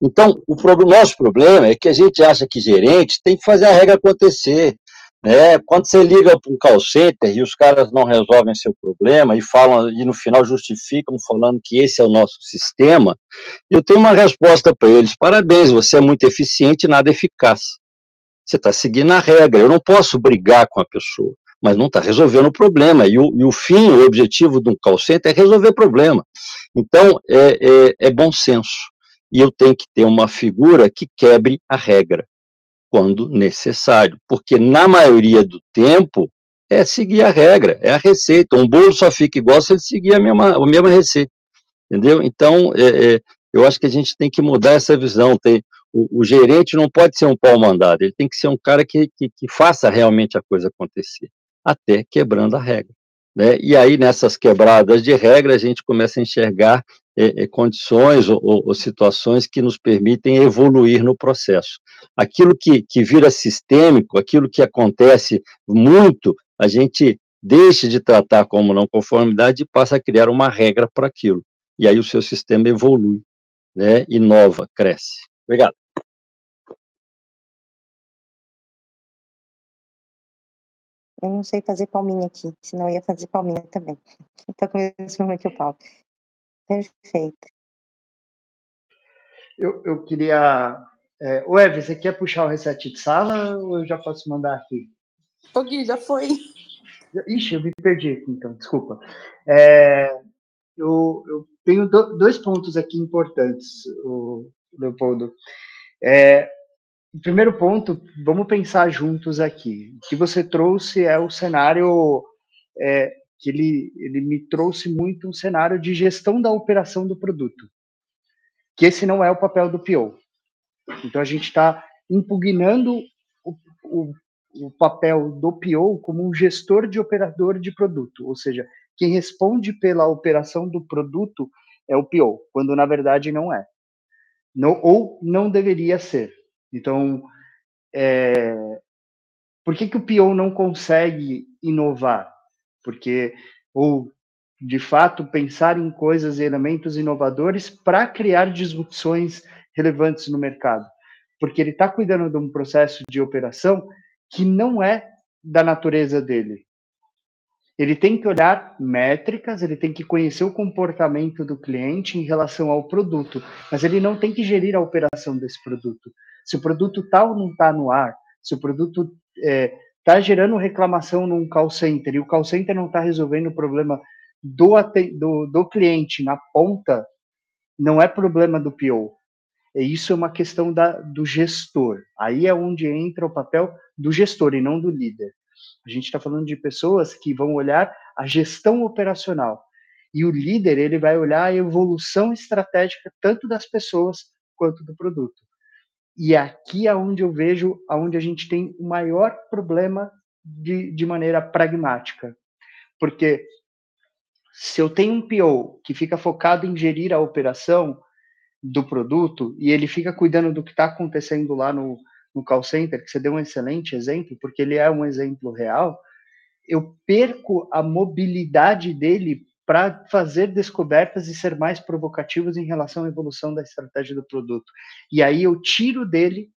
Então, o nosso problema é que a gente acha que gerente tem que fazer a regra acontecer. Né? Quando você liga para um call center e os caras não resolvem seu problema e falam e no final justificam falando que esse é o nosso sistema, eu tenho uma resposta para eles: parabéns, você é muito eficiente e nada eficaz. Você está seguindo a regra. Eu não posso brigar com a pessoa mas não está resolvendo o problema. E o, e o, fim, o objetivo de um call center é resolver problema. Então, é, é, é bom senso. E eu tenho que ter uma figura que quebre a regra, quando necessário. Porque, na maioria do tempo, é seguir a regra, é a receita. Um bolo só fica igual se ele seguir a mesma, a mesma receita. Entendeu? Então, é, é, eu acho que a gente tem que mudar essa visão. Tem, o, o, gerente não pode ser um pau mandado, ele tem que ser um cara que, que, que faça realmente a coisa acontecer até quebrando a regra. Né? E aí, nessas quebradas de regra, a gente começa a enxergar é, é, condições ou, ou, situações que nos permitem evoluir no processo. Aquilo que, que vira sistêmico, aquilo que acontece muito, a gente deixa de tratar como não conformidade e passa a criar uma regra para aquilo. E aí o seu sistema evolui, né? inova, cresce. Obrigado. Eu não sei fazer palminha aqui, senão eu ia fazer palminha também. Então, com esse momento que o Paulo. Perfeito. Eu, eu queria. É, o Eve, você quer puxar o reset de sala ou eu já posso mandar aqui? Ô, Gui, já foi. Ixi, eu me perdi aqui, então, desculpa. É, eu, eu, tenho do, dois pontos aqui importantes, o Leopoldo. É, o primeiro ponto, vamos pensar juntos aqui. O que você trouxe é o cenário é, que ele, ele me trouxe muito um cenário de gestão da operação do produto, que esse não é o papel do PO. Então a gente está impugnando o, o, o papel do PO como um gestor de operador de produto, ou seja, quem responde pela operação do produto é o PO, quando na verdade não é. Ou não deveria ser. Então, é, por que, que o PO não consegue inovar? Porque, ou de fato, pensar em coisas e elementos inovadores para criar disrupções relevantes no mercado. Porque ele está cuidando de um processo de operação que não é da natureza dele. Ele tem que olhar métricas, ele tem que conhecer o comportamento do cliente em relação ao produto, mas ele não tem que gerir a operação desse produto. Se o produto tal tá não está no ar, se o produto está é, tá gerando reclamação num call center e o call center não está resolvendo o problema do, do, do cliente na ponta, não é problema do PO. E isso é uma questão da, do gestor. Aí é onde entra o papel do gestor e não do líder. A gente está falando de pessoas que vão olhar a gestão operacional. E o líder, ele vai olhar a evolução estratégica tanto das pessoas quanto do produto. E aqui é onde eu vejo aonde a gente tem o maior problema de, de maneira pragmática. Porque se eu tenho um PO que fica focado em gerir a operação do produto e ele fica cuidando do que está acontecendo lá no, no call center, que você deu um excelente exemplo, porque ele é um exemplo real, eu perco a mobilidade dele para fazer descobertas e ser mais provocativos em relação à evolução da estratégia do produto. E aí eu tiro dele,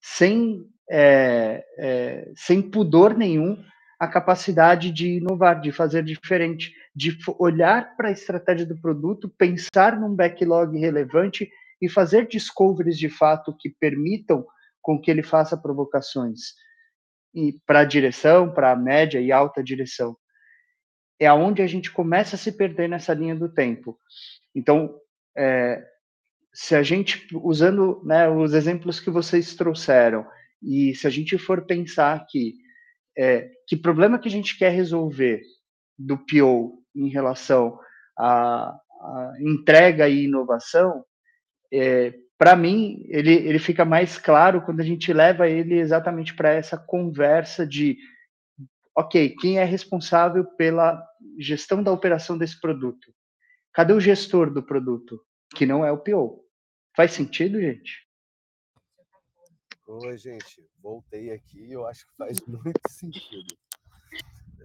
sem, é, é, sem pudor nenhum, a capacidade de inovar, de fazer diferente, de olhar para a estratégia do produto, pensar num backlog relevante e fazer discoveries de fato que permitam com que ele faça provocações para a direção, para a média e alta direção é aonde a gente começa a se perder nessa linha do tempo. Então, é, se a gente, usando né, os exemplos que vocês trouxeram, e se a gente for pensar que é, que problema que a gente quer resolver do PO em relação à entrega e inovação, é, para mim, ele, ele fica mais claro quando a gente leva ele exatamente para essa conversa de ok, quem é responsável pela gestão da operação desse produto? Cadê o gestor do produto? Que não é o PO. Faz sentido, gente? Oi, gente. Voltei aqui eu acho que faz <laughs> muito sentido.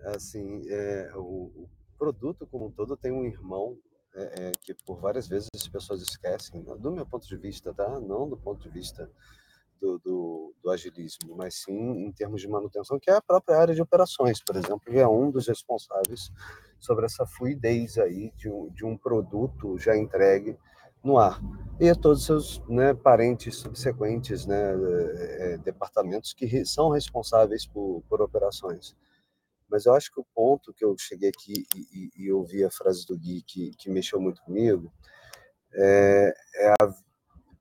Assim, é, o, o, produto como um todo tem um irmão é, é, que por várias vezes as pessoas esquecem, né? do meu ponto de vista, tá? Não do ponto de vista do, do, do, agilismo, mas sim em termos de manutenção, que é a própria área de operações, por exemplo, que é um dos responsáveis sobre essa fluidez aí de um, de um produto já entregue no ar. E todos os seus né, parentes subsequentes, né, é, departamentos que são responsáveis por, por operações. Mas eu acho que o ponto que eu cheguei aqui e, e, e ouvi a frase do Gui que, que mexeu muito comigo é, é a,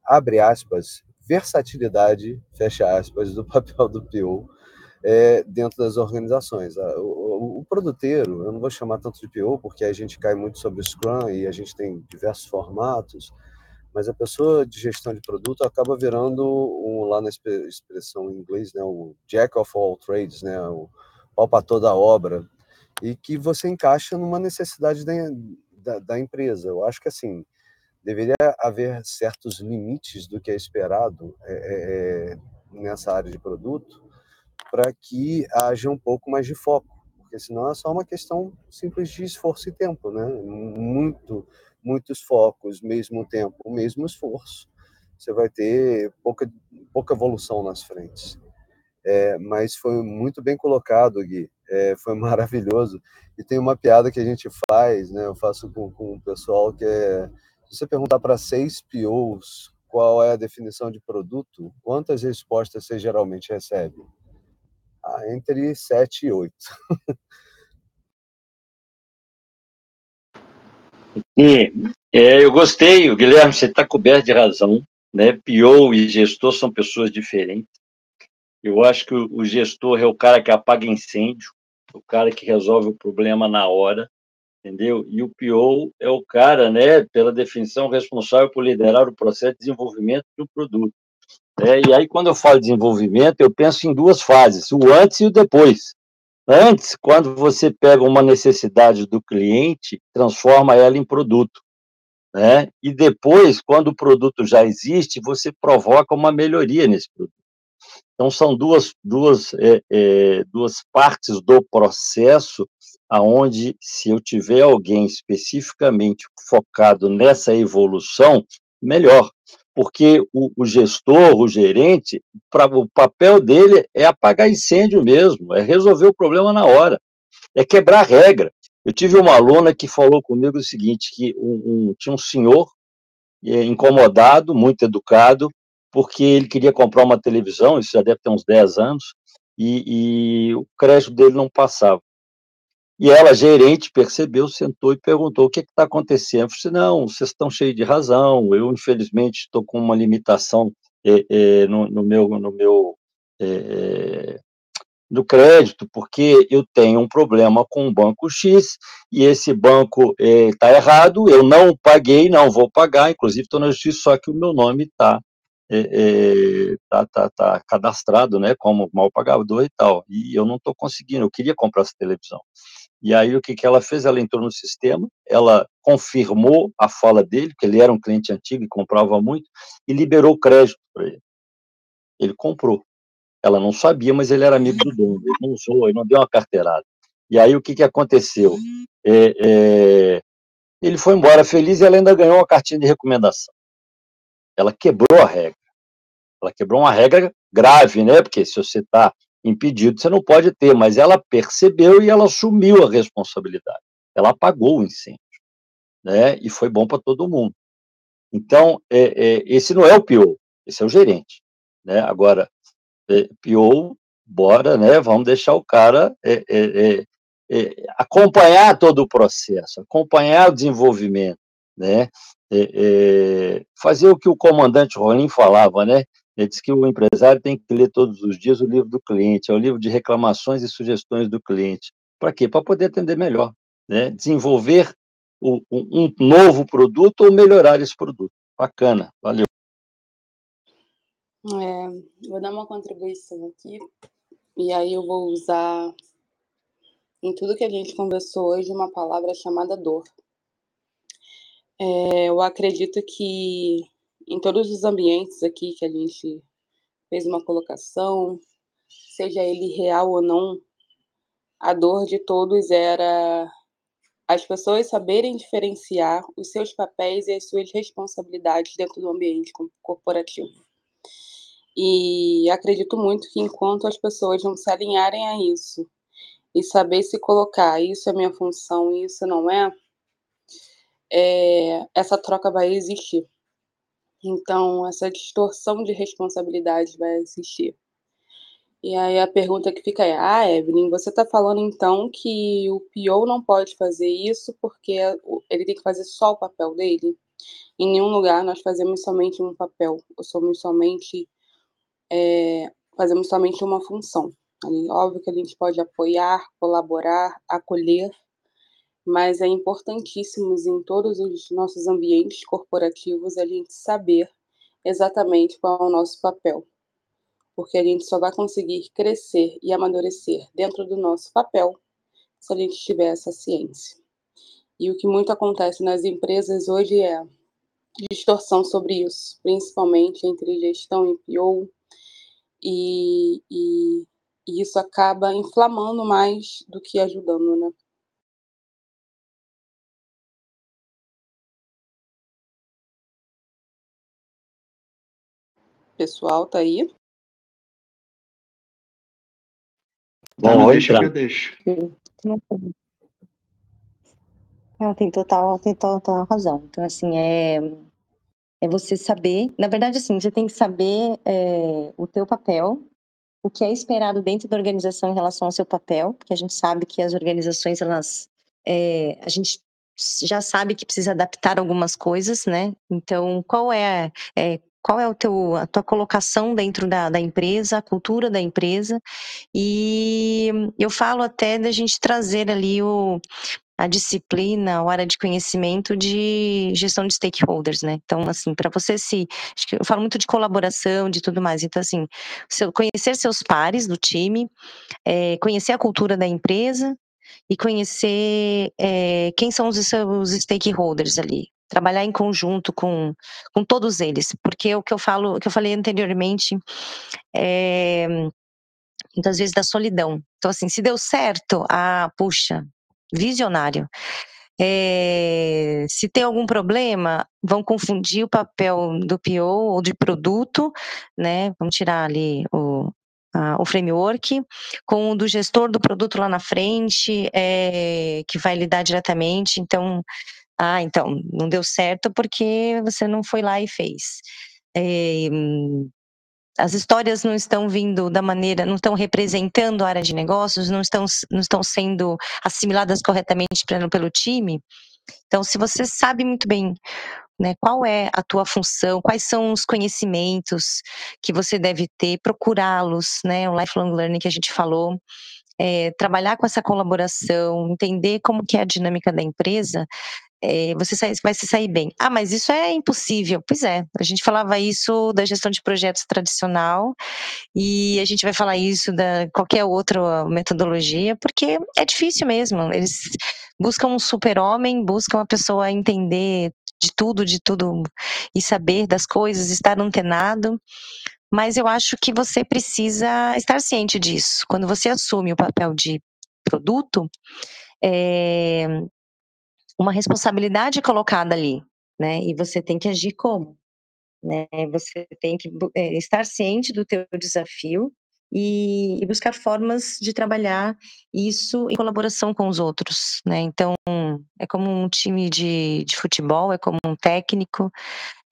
abre aspas, versatilidade, fecha aspas, do <laughs> papel do PO é, dentro das organizações. O, o, o, produteiro, eu não vou chamar tanto de PO, porque a gente cai muito sobre o Scrum e a gente tem diversos formatos, mas a pessoa de gestão de produto acaba virando, um, lá na expressão em inglês, né, o jack of all trades, né, o pau para toda a obra. e que você encaixa numa necessidade da, da, da empresa. Eu acho que assim deveria haver certos limites do que é esperado é, nessa área de produto para que haja um pouco mais de foco, porque senão é só uma questão simples de esforço e tempo, né? Muito, muitos focos, mesmo tempo, o mesmo esforço, você vai ter pouca, pouca evolução nas frentes. É, mas foi muito bem colocado, Gui. É, foi <laughs> maravilhoso. E tem uma piada que a gente faz, né? Eu faço com, com o pessoal que é se você perguntar para seis POs qual é a definição de produto, quantas respostas você geralmente recebe? Ah, entre sete e oito. E, <laughs> é, eu gostei, Guilherme, você está coberto de razão. Né? PO e gestor são pessoas diferentes. Eu acho que o gestor é o cara que apaga incêndio, o cara que resolve o problema na hora, entendeu? E o PO é o cara, né, pela definição, responsável por liderar o processo de desenvolvimento do produto. É, e aí, quando eu falo de desenvolvimento, eu penso em duas fases, o antes e o depois. Antes, quando você pega uma necessidade do cliente, transforma ela em produto. Né? E depois, quando o produto já existe, você provoca uma melhoria nesse produto. Então, são duas, duas, é, é, duas partes do processo aonde se eu tiver alguém especificamente focado nessa evolução, melhor, porque o, o gestor, o gerente, pra, o papel dele é apagar incêndio mesmo, é resolver o problema na hora, é quebrar regra. Eu tive uma aluna que falou comigo o seguinte, que um, um, tinha um senhor é, incomodado, muito educado, porque ele queria comprar uma televisão, isso já deve ter uns 10 anos, e, e o crédito dele não passava. E ela, gerente, percebeu, sentou e perguntou: o que está acontecendo? Eu disse: não, vocês estão cheios de razão, eu, infelizmente, estou com uma limitação é, é, no, no, meu, no meu é, no crédito, porque eu tenho um problema com o banco X e esse banco está errado, eu não paguei, não vou pagar, inclusive estou na justiça, só que o meu nome está é, tá, tá, tá cadastrado, né, como mal pagador e tal, e eu não estou conseguindo, eu queria comprar essa televisão. E aí o que, que ela fez? Ela entrou no sistema, ela confirmou a fala dele, que ele era um cliente antigo e comprava muito, e liberou crédito para ele. Ele comprou. Ela não sabia, mas ele era amigo do dono. Ele não usou, ele não deu uma carteirada. E aí o que, que aconteceu? É, é, ele foi embora feliz e ela ainda ganhou uma cartinha de recomendação. Ela quebrou a regra. Ela quebrou uma regra grave, né? Porque se você está impedido, você não pode ter, mas ela percebeu e ela assumiu a responsabilidade. Ela apagou o incêndio, né? E foi bom para todo mundo. Então, é, é, esse não é o pior, esse é o gerente, né? Agora, é, bora, né? Vamos deixar o cara é, é, é, é acompanhar todo o processo, acompanhar o desenvolvimento, né? fazer o que o comandante Rolim falava, né? Ele diz que o empresário tem que ler todos os dias o livro do cliente, é o livro de reclamações e sugestões do cliente. Para quê? Para poder atender melhor, né? desenvolver um novo produto ou melhorar esse produto. Bacana, valeu. É, vou dar uma contribuição aqui, e aí eu vou usar em tudo que a gente conversou hoje uma palavra chamada dor. É, eu acredito que em todos os ambientes aqui que a gente fez uma colocação, seja ele real ou não, a dor de todos era as pessoas saberem diferenciar os seus papéis e as suas responsabilidades dentro do ambiente corporativo. E acredito muito que enquanto as pessoas não se alinharem a isso e saber se colocar, isso é minha função, isso não é, é essa troca vai existir. Então, essa distorção de responsabilidade vai existir. E aí a pergunta que fica é: Ah, Evelyn, você está falando então que o PO não pode fazer isso porque ele tem que fazer só o papel dele? Em nenhum lugar nós fazemos somente um papel, ou somos somente. É, fazemos somente uma função. Óbvio que a gente pode apoiar, colaborar, acolher, mas é importantíssimo em todos os nossos ambientes corporativos a gente saber exatamente qual é o nosso papel. Porque a gente só vai conseguir crescer e amadurecer dentro do nosso papel se a gente tiver essa ciência. E o que muito acontece nas empresas hoje é distorção sobre isso, principalmente entre gestão e PO, e, e, e isso acaba inflamando mais do que ajudando, né? Pessoal, tá aí? Bom, tá, deixa que eu deixo. Ela tem total, tem total razão. Então, assim, é, é você saber. Na verdade, assim, você tem que saber é, o teu papel, o que é esperado dentro da organização em relação ao seu papel, porque a gente sabe que as organizações, elas. É, a gente já sabe que precisa adaptar algumas coisas, né? Então, qual é, é qual é o teu, a tua colocação dentro da, da empresa, a cultura da empresa, e eu falo até da gente trazer ali o, a disciplina, a área de conhecimento de gestão de stakeholders, né? Então, assim, para você se. Eu falo muito de colaboração, de tudo mais. Então, assim, seu, conhecer seus pares do time, é, conhecer a cultura da empresa e conhecer é, quem são os seus stakeholders ali. Trabalhar em conjunto com, com todos eles. Porque o que eu falo, o que eu falei anteriormente é muitas vezes da solidão. Então, assim, se deu certo, ah, puxa, visionário. É, se tem algum problema, vão confundir o papel do PO ou de produto, né? Vamos tirar ali o, o framework com o do gestor do produto lá na frente, é, que vai lidar diretamente. Então, ah, então não deu certo porque você não foi lá e fez. É, as histórias não estão vindo da maneira, não estão representando a área de negócios, não estão, não estão sendo assimiladas corretamente pelo, pelo time. Então, se você sabe muito bem né, qual é a tua função, quais são os conhecimentos que você deve ter, procurá-los, né, o lifelong learning que a gente falou, é, trabalhar com essa colaboração, entender como que é a dinâmica da empresa, é, você vai se sair bem. Ah, mas isso é impossível. Pois é, a gente falava isso da gestão de projetos tradicional e a gente vai falar isso da qualquer outra metodologia, porque é difícil mesmo. Eles buscam um super-homem, buscam uma pessoa entender de tudo, de tudo e saber das coisas, estar antenado. Mas eu acho que você precisa estar ciente disso. Quando você assume o papel de produto, é, uma responsabilidade colocada ali, né? E você tem que agir como? Né? Você tem que é, estar ciente do teu desafio e, e, buscar formas de trabalhar isso em colaboração com os outros, né? Então, é como um time de, de futebol, é como um técnico,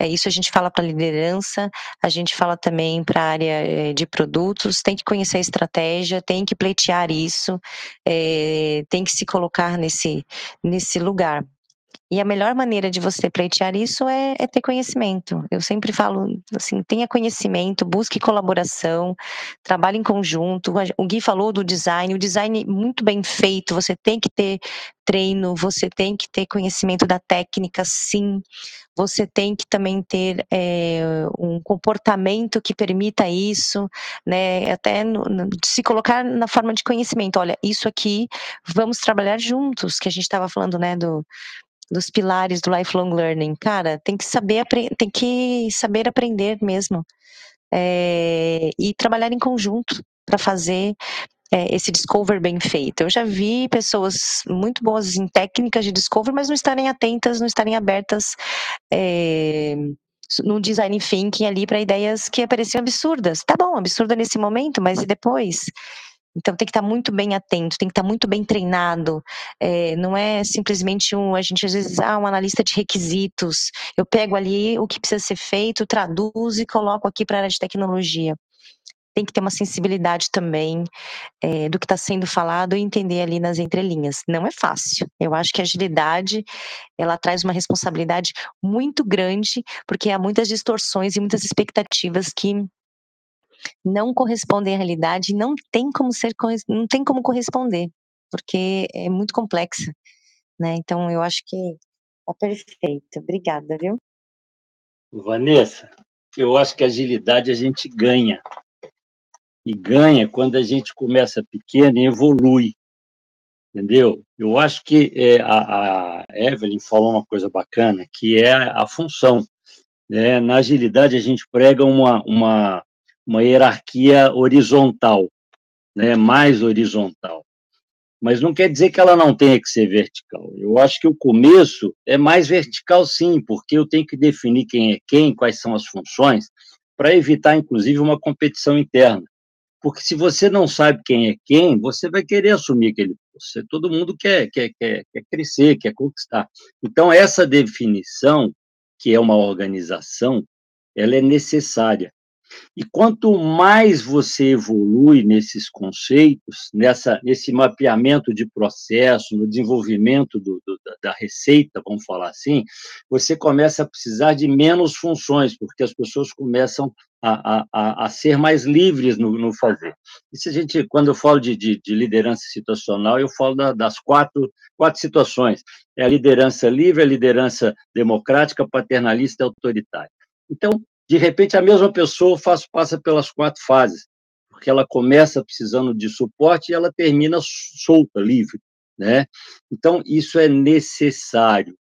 é isso a gente fala para liderança, a gente fala também para a área eh, de produtos, tem que conhecer a estratégia, tem que pleitear isso, é, tem que se colocar nesse, nesse lugar. E a melhor maneira de você pleitear isso é, é, ter conhecimento. Eu sempre falo assim: tenha conhecimento, busque colaboração, trabalhe em conjunto. O Gui falou do design, o design muito bem feito, você tem que ter treino, você tem que ter conhecimento da técnica, sim. Você tem que também ter é, um comportamento que permita isso, né? Até no, no, se colocar na forma de conhecimento. Olha, isso aqui, vamos trabalhar juntos, que a gente estava falando, né, do, dos pilares do lifelong learning. Cara, tem que saber, tem que saber aprender mesmo. É, e trabalhar em conjunto para fazer é, esse discover bem feito. Eu já vi pessoas muito boas em técnicas de discover, mas não estarem atentas, não estarem abertas é, no design thinking ali para ideias que pareciam absurdas. Tá bom, absurda nesse momento, mas e depois? Então tem que estar muito bem atento, tem que estar muito bem treinado. É, não é simplesmente um, a gente às vezes, ah, um analista de requisitos. Eu pego ali o que precisa ser feito, traduzo e coloco aqui para a área de tecnologia. Tem que ter uma sensibilidade também é, do que está sendo falado e entender ali nas entrelinhas. Não é fácil. Eu acho que a agilidade ela traz uma responsabilidade muito grande, porque há muitas distorções e muitas expectativas que não correspondem à realidade, não tem como ser, não tem como corresponder, porque é muito complexa, né? Então eu acho que tá perfeito. Obrigada, viu? Vanessa, eu acho que agilidade a gente ganha. E ganha quando a gente começa pequeno e evolui. entendeu? Eu acho que é, a, a, Evelyn falou uma coisa bacana, que é a, a função. Né? Na agilidade, a gente prega uma, uma, uma hierarquia horizontal, né? mais horizontal. Mas não quer dizer que ela não tenha que ser vertical. Eu acho que o começo é mais vertical, sim, porque eu tenho que definir quem é quem, quais são as funções, para evitar, inclusive, uma competição interna. Porque se você não sabe quem é quem, você vai querer assumir aquele posto. Todo mundo quer, quer, quer, quer crescer, quer conquistar. Então, essa definição, que é uma organização, ela é necessária. E quanto mais você evolui nesses conceitos, nessa, nesse mapeamento de processo, no desenvolvimento do, do, da receita, vamos falar assim, você começa a precisar de menos funções, porque as pessoas começam a, a, a ser mais livres no, no, fazer. Isso a gente, quando eu falo de, de, de liderança situacional, eu falo da, das quatro, quatro situações. É a liderança livre, a liderança democrática, paternalista e autoritária. Então, de repente, a mesma pessoa faz, passa pelas quatro fases, porque ela começa precisando de suporte e ela termina solta, livre. Né? Então, isso é necessário.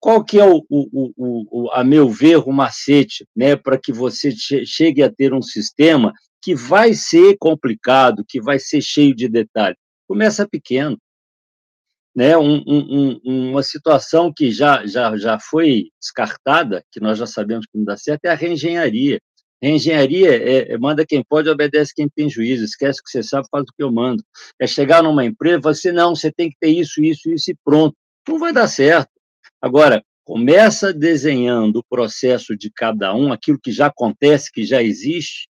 Qual que é, o, o, o, a meu ver, o macete né, para que você chegue a ter um sistema que vai ser complicado, que vai ser cheio de detalhes? Começa pequeno né, um, um, uma situação que já, já, já foi descartada, que nós já sabemos que não dá certo, é a reengenharia. Reengenharia é, é manda quem pode, obedece quem tem juízo, esquece que você sabe, faz o que eu mando. É chegar numa empresa falar assim, não, você tem que ter isso, isso, isso e pronto. Não vai dar certo. Agora, começa desenhando o processo de cada um, aquilo que já acontece, que já existe,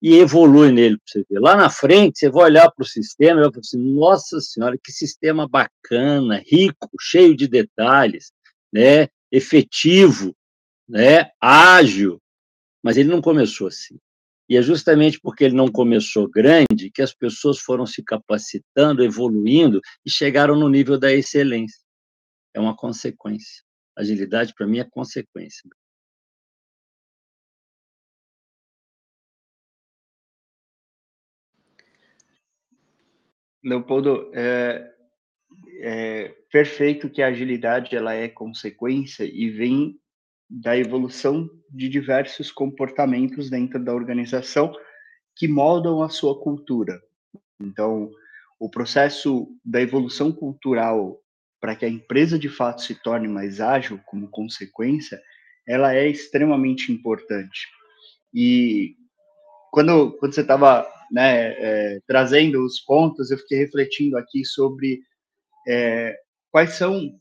e evolui nele para você ver. Lá na frente, você vai olhar para o sistema e vai falar assim, nossa senhora, que sistema bacana, rico, cheio de detalhes, né? efetivo, né? ágil, mas ele não começou assim. E é justamente porque ele não começou grande que as pessoas foram se capacitando, evoluindo e chegaram no nível da excelência. É uma consequência. Agilidade, para mim, é consequência. Leopoldo, é, é perfeito que a agilidade ela é consequência e vem da evolução de diversos comportamentos dentro da organização que moldam a sua cultura. Então, o processo da evolução cultural para que a empresa de fato se torne mais ágil como consequência, ela é extremamente importante. E quando, quando você estava né, é, trazendo os pontos, eu fiquei refletindo aqui sobre é, quais são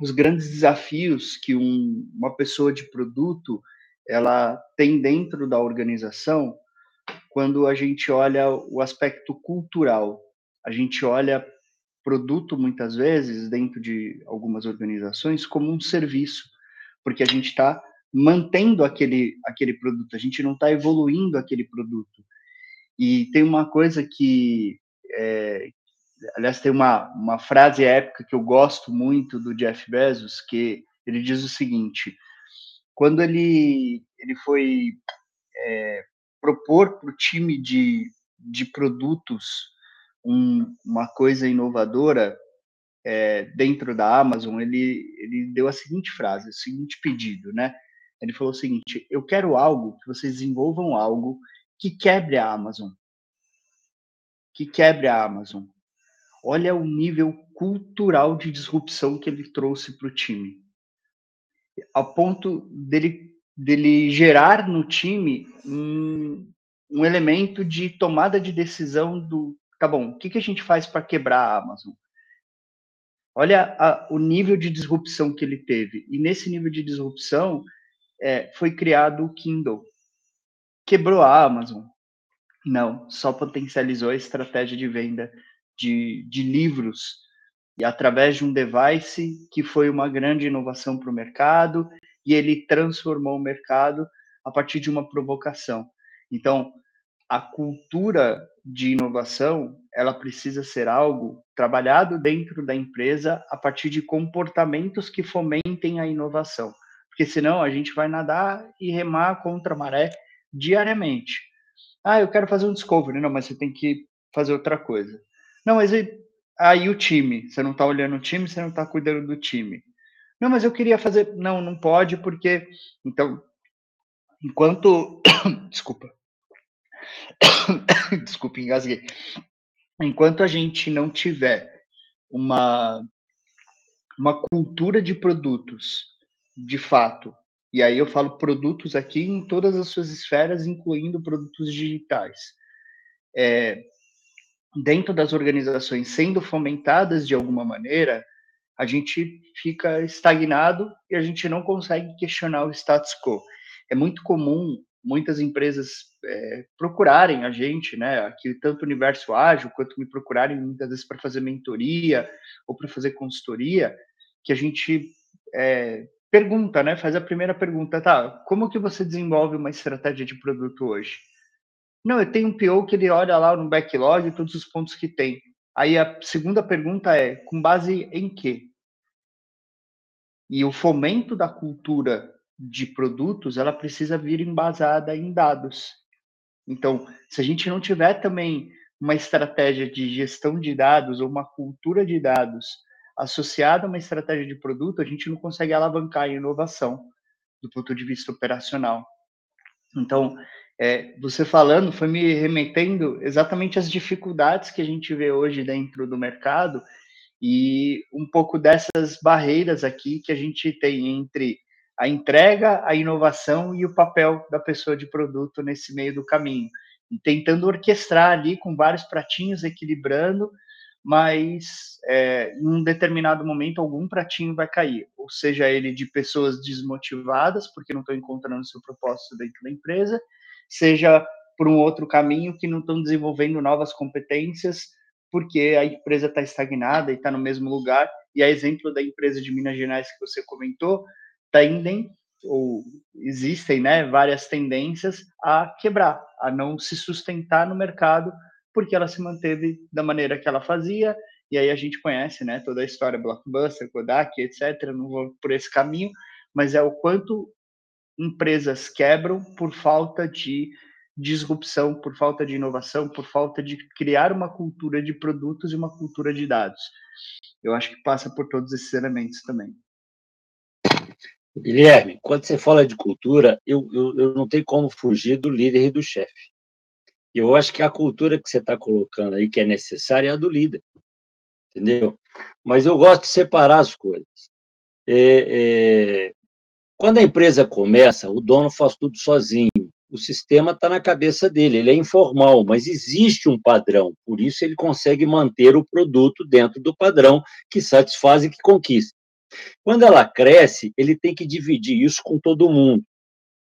os grandes desafios que um, uma pessoa de produto ela tem dentro da organização quando a gente olha o aspecto cultural. A gente olha produto muitas vezes dentro de algumas organizações como um serviço, porque a gente está mantendo aquele aquele produto, a gente não está evoluindo aquele produto. E tem uma coisa que, é, aliás, tem uma, uma frase épica que eu gosto muito do Jeff Bezos, que ele diz o seguinte: quando ele, ele foi é, propor para o time de, de produtos um, uma coisa inovadora é, dentro da Amazon, ele, ele deu a seguinte frase, o seguinte pedido, né? Ele falou o seguinte: eu quero algo que vocês desenvolvam algo que quebre a Amazon. Que quebre a Amazon. Olha o nível cultural de disrupção que ele trouxe para o time. Ao ponto dele, dele gerar no time um, um elemento de tomada de decisão do tá bom, o que, que a gente faz para quebrar a Amazon? Olha a, o nível de disrupção que ele teve. E nesse nível de disrupção é, foi criado o Kindle quebrou a Amazon. Não, só potencializou a estratégia de venda de, de livros e através de um device que foi uma grande inovação para o mercado e ele transformou o mercado a partir de uma provocação. Então, a cultura de inovação, ela precisa ser algo trabalhado dentro da empresa a partir de comportamentos que fomentem a inovação. Porque senão a gente vai nadar e remar contra a maré diariamente. Ah, eu quero fazer um discovery. Não, mas você tem que fazer outra coisa. Não, mas aí o time, você não está olhando o time, você não está cuidando do time. Não, mas eu queria fazer. Não, não pode, porque. Então, enquanto. <coughs> Desculpa. <coughs> Desculpa, engasguei. Enquanto a gente não tiver uma, uma cultura de produtos, de fato, e aí eu falo produtos aqui em todas as suas esferas, incluindo produtos digitais. É, dentro das organizações sendo fomentadas de alguma maneira, a gente fica estagnado e a gente não consegue questionar o status quo. É muito comum muitas empresas é, procurarem a gente, né, aqui tanto o universo ágil quanto me procurarem muitas vezes para fazer mentoria ou para fazer consultoria, que a gente é, pergunta, né, faz a primeira pergunta, tá, como que você desenvolve uma estratégia de produto hoje? Não, eu tenho um PO que ele olha lá no backlog todos os pontos que tem. Aí a segunda pergunta é, com base em quê? E o fomento da cultura de produtos, ela precisa vir embasada em dados. Então, se a gente não tiver também uma estratégia de gestão de dados ou uma cultura de dados associada a uma estratégia de produto, a gente não consegue alavancar a inovação do ponto de vista operacional. Então, é, você falando foi me remetendo exatamente às dificuldades que a gente vê hoje dentro do mercado e um pouco dessas barreiras aqui que a gente tem entre a entrega, a inovação e o papel da pessoa de produto nesse meio do caminho. E tentando orquestrar ali com vários pratinhos, equilibrando, mas é, em um determinado momento algum pratinho vai cair, ou seja ele de pessoas desmotivadas porque não estão encontrando seu propósito dentro da empresa, seja por um outro caminho que não estão desenvolvendo novas competências porque a empresa está estagnada e está no mesmo lugar. E a exemplo da empresa de Minas Gerais que você comentou, tendem ou existem né, várias tendências a quebrar, a não se sustentar no mercado, porque ela se manteve da maneira que ela fazia, e aí a gente conhece né, toda a história Blockbuster, Kodak, etc. Não vou por esse caminho, mas é o quanto empresas quebram por falta de disrupção, por falta de inovação, por falta de criar uma cultura de produtos e uma cultura de dados. Eu acho que passa por todos esses elementos também. Guilherme, quando você fala de cultura, eu, eu, eu não tenho como fugir do líder e do chefe. Eu acho que a cultura que você está colocando aí, que é necessária, é a do líder. Entendeu? Mas eu gosto de separar as coisas. É, é, quando a empresa começa, o dono faz tudo sozinho. O sistema está na cabeça dele, ele é informal, mas existe um padrão, por isso ele consegue manter o produto dentro do padrão que satisfaz e que conquista. Quando ela cresce, ele tem que dividir isso com todo mundo.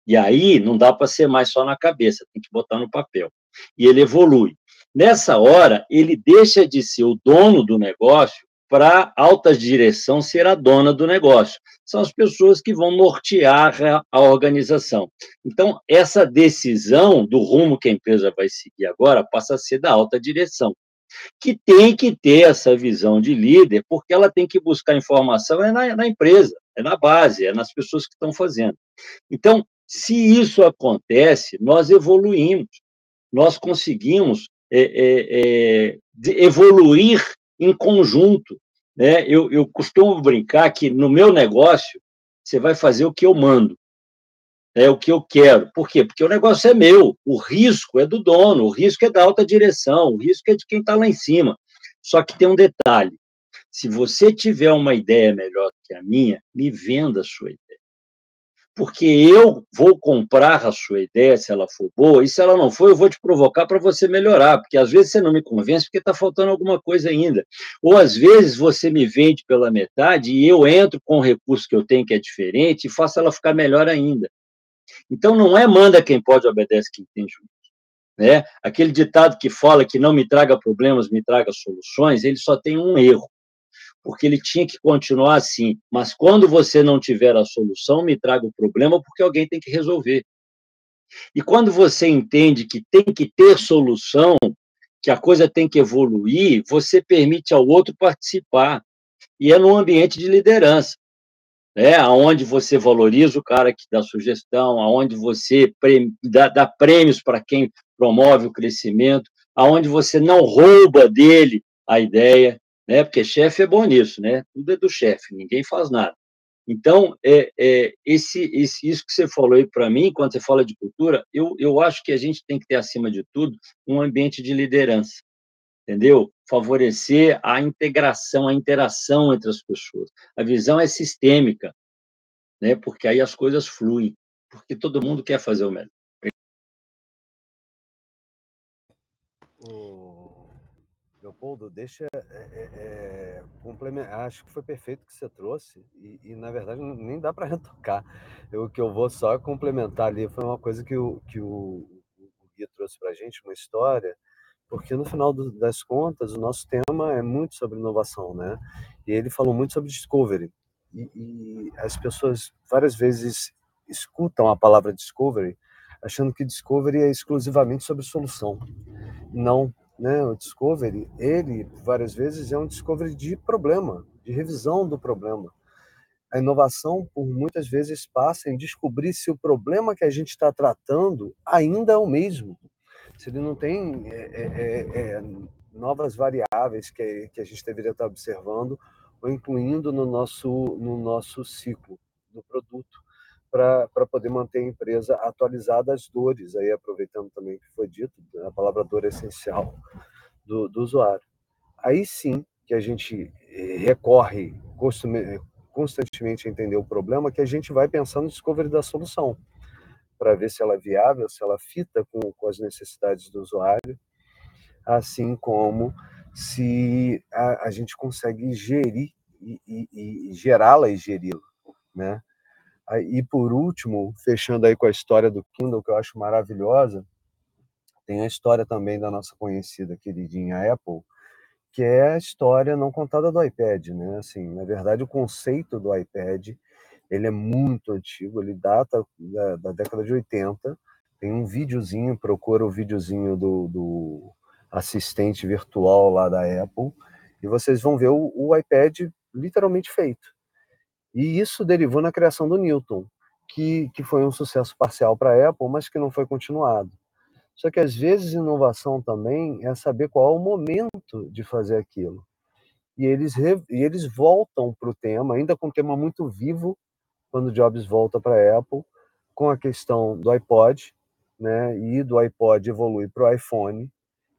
E aí não dá para ser mais só na cabeça, tem que botar no papel. E ele evolui. Nessa hora, ele deixa de ser o dono do negócio para a alta direção ser a dona do negócio. São as pessoas que vão nortear a organização. Então, essa decisão do rumo que a empresa vai seguir agora passa a ser da alta direção que tem que ter essa visão de líder, porque ela tem que buscar informação é na, na empresa, é na base, é nas pessoas que estão fazendo. Então, se isso acontece, nós evoluímos, nós conseguimos é, é, é, evoluir em conjunto. Né? Eu, eu costumo brincar que no meu negócio, você vai fazer o que eu mando é o que eu quero. Por quê? Porque o negócio é meu, o risco é do dono, o risco é da alta direção, o risco é de quem está lá em cima. Só que tem um detalhe: se você tiver uma ideia melhor que a minha, me venda a sua ideia. Porque eu vou comprar a sua ideia se ela for boa, e se ela não for, eu vou te provocar para você melhorar, porque às vezes você não me convence porque está faltando alguma coisa ainda. Ou às vezes você me vende pela metade e eu entro com o recurso que eu tenho que é diferente e faço ela ficar melhor ainda. Então, não é manda quem pode, obedece quem tem juízo. Né? Aquele ditado que fala que não me traga problemas, me traga soluções, ele só tem um erro, porque ele tinha que continuar assim. Mas quando você não tiver a solução, me traga o problema, porque alguém tem que resolver. E quando você entende que tem que ter solução, que a coisa tem que evoluir, você permite ao outro participar. E é num ambiente de liderança né? aonde você valoriza o cara que dá sugestão, aonde você dá, dá prêmios para quem promove o crescimento, aonde você não rouba dele a ideia, né? Porque chefe é bom nisso, né? Tudo é do chefe, ninguém faz nada. Então, é, é esse, esse, isso que você falou aí para mim, quando você fala de cultura, eu, eu acho que a gente tem que ter, acima de tudo, um ambiente de liderança, entendeu? Favorecer a integração, a interação entre as pessoas. A visão é sistêmica, né? porque aí as coisas fluem, porque todo mundo quer fazer o melhor. Leopoldo, deixa é, é, complementar. Acho que foi perfeito o que você trouxe e, e na verdade nem dá para <laughs> retocar. O que eu vou só complementar ali foi uma coisa que o que o, o Gui trouxe para a gente, uma história, porque no final do, das contas o nosso tema é muito sobre inovação, né? E ele falou muito sobre discovery e, e as pessoas várias vezes escutam a palavra discovery achando que discovery é exclusivamente sobre solução. Não, né, o discovery, ele várias vezes é um discovery de problema, de revisão do problema. A inovação, por muitas vezes, passa em descobrir se o problema que a gente está tratando ainda é o mesmo, se ele não tem é, é, é, é, novas variáveis que, que a gente deveria estar observando ou incluindo no nosso, no nosso ciclo do produto para poder manter a empresa atualizada às dores, aí aproveitando também o que foi dito, a palavra dor é essencial do, do usuário. Aí sim que a gente eh, recorre constantemente a entender o problema, que a gente vai pensando no discovery da solução, para ver se ela é viável, se ela fita com, com as necessidades do usuário, assim como se a, a gente consegue gerir e, e, e gerá-la e geri-la, né? E por último, fechando aí com a história do Kindle, que eu acho maravilhosa, tem a história também da nossa conhecida queridinha Apple, que é a história não contada do iPad, né? Assim, na verdade, o conceito do iPad ele é muito antigo, ele data da, da década de 80. Tem um videozinho, procura o videozinho do, do assistente virtual lá da Apple, e vocês vão ver o, o iPad literalmente feito. E isso derivou na criação do Newton, que, que foi um sucesso parcial para a Apple, mas que não foi continuado. Só que às vezes inovação também é saber qual é o momento de fazer aquilo. E eles, e eles voltam para o tema, ainda com um tema muito vivo, quando Jobs volta para a Apple, com a questão do iPod, né? e do iPod evolui para o iPhone,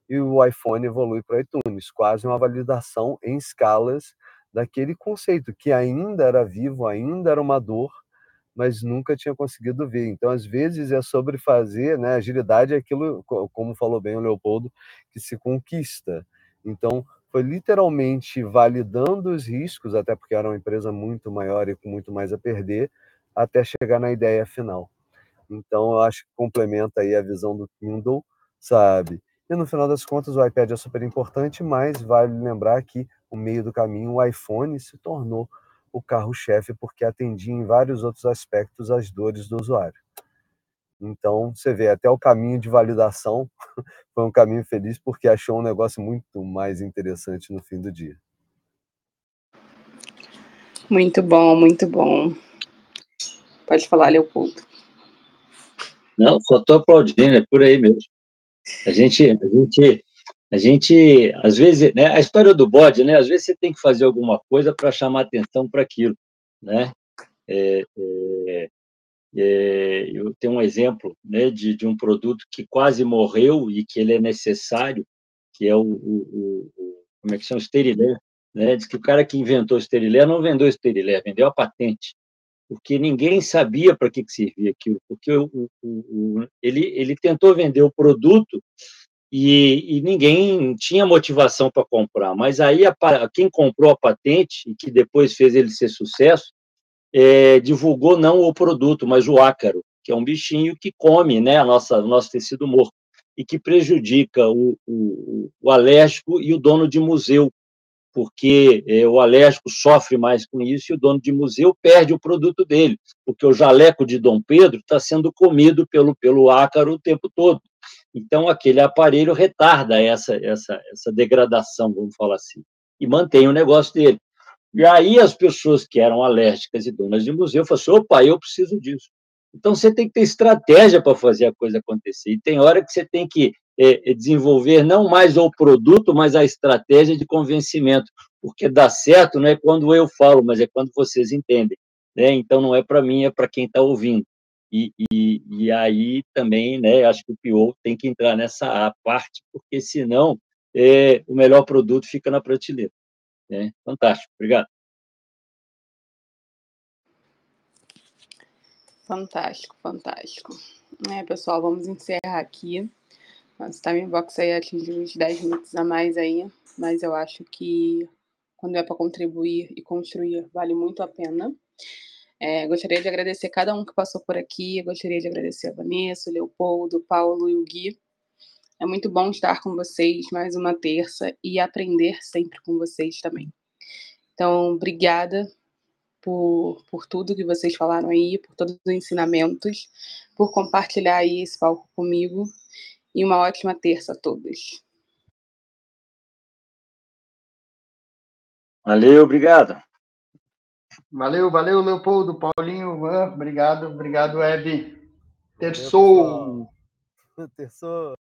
e o iPhone evolui para o iTunes, quase uma validação em escalas daquele conceito que ainda era vivo, ainda era uma dor, mas nunca tinha conseguido ver. Então, às vezes, é sobre fazer, né? Agilidade é aquilo, como falou bem o Leopoldo, que se conquista. Então, foi literalmente validando os riscos, até porque era uma empresa muito maior e com muito mais a perder, até chegar na ideia final. Então, eu acho que complementa aí a visão do Kindle, sabe? E no final das contas, o iPad é super importante, mas vale lembrar que, no meio do caminho, o iPhone se tornou o carro-chefe, porque atendia em vários outros aspectos as dores do usuário. Então, você vê, até o caminho de validação <laughs> foi um caminho feliz, porque achou um negócio muito mais interessante no fim do dia. Muito bom, muito bom. Pode falar, Leopoldo. Não, só estou aplaudindo, é por aí mesmo. A gente, a gente, a gente, às vezes, né, a história do bode, né, às vezes você tem que fazer alguma coisa para chamar atenção para aquilo, né? É, é, é, eu tenho um exemplo, né, de, de um produto que quase morreu e que ele é necessário, que é o, o, o como é que chama, o Sterilé, né? Diz que o cara que inventou o Sterilé não vendeu o Sterilé, vendeu a patente porque ninguém sabia para que, que servia aquilo, porque o, ele, ele tentou vender o produto e, e ninguém tinha motivação para comprar, mas aí a, quem comprou a patente e que depois fez ele ser sucesso, é, divulgou não o produto, mas o ácaro, que é um bichinho que come né, a nossa, nosso tecido morto e que prejudica o, o, o alérgico e o dono de museu, porque é, o alérgico sofre mais com isso e o dono de museu perde o produto dele, porque o jaleco de Dom Pedro está sendo comido pelo, pelo ácaro o tempo todo. Então, aquele aparelho retarda essa, essa, essa degradação, vamos falar assim, e mantém o negócio dele. E aí as pessoas que eram alérgicas e donas de museu falaram assim, opa, eu preciso disso. Então, você tem que ter estratégia para fazer a coisa acontecer. E tem hora que você tem que é, é, desenvolver não mais o produto, mas a estratégia de convencimento. porque dá certo não é quando eu falo, mas é quando vocês entendem. Né? Então, não é para mim, é para quem está ouvindo. E, e, e, aí também, né, acho que o PO tem que entrar nessa parte, porque senão é, o melhor produto fica na prateleira. Né? Fantástico, obrigado. Fantástico, fantástico. É, pessoal, vamos encerrar aqui. Nosso time box aí atingiu uns 10 minutos a mais aí, mas eu acho que quando é para contribuir e construir, vale muito a pena. É, gostaria de agradecer cada um que passou por aqui, gostaria de agradecer a Vanessa, o Leopoldo, o Paulo e o Gui. É muito bom estar com vocês mais uma terça e aprender sempre com vocês também. Então, obrigada por, por tudo que vocês falaram aí, por todos os ensinamentos, por compartilhar aí esse palco comigo. E uma ótima terça a todos. Valeu, obrigado. Valeu, valeu, Leopoldo, Paulinho, obrigado, obrigado, Eb. Terçou. <laughs> Terçou.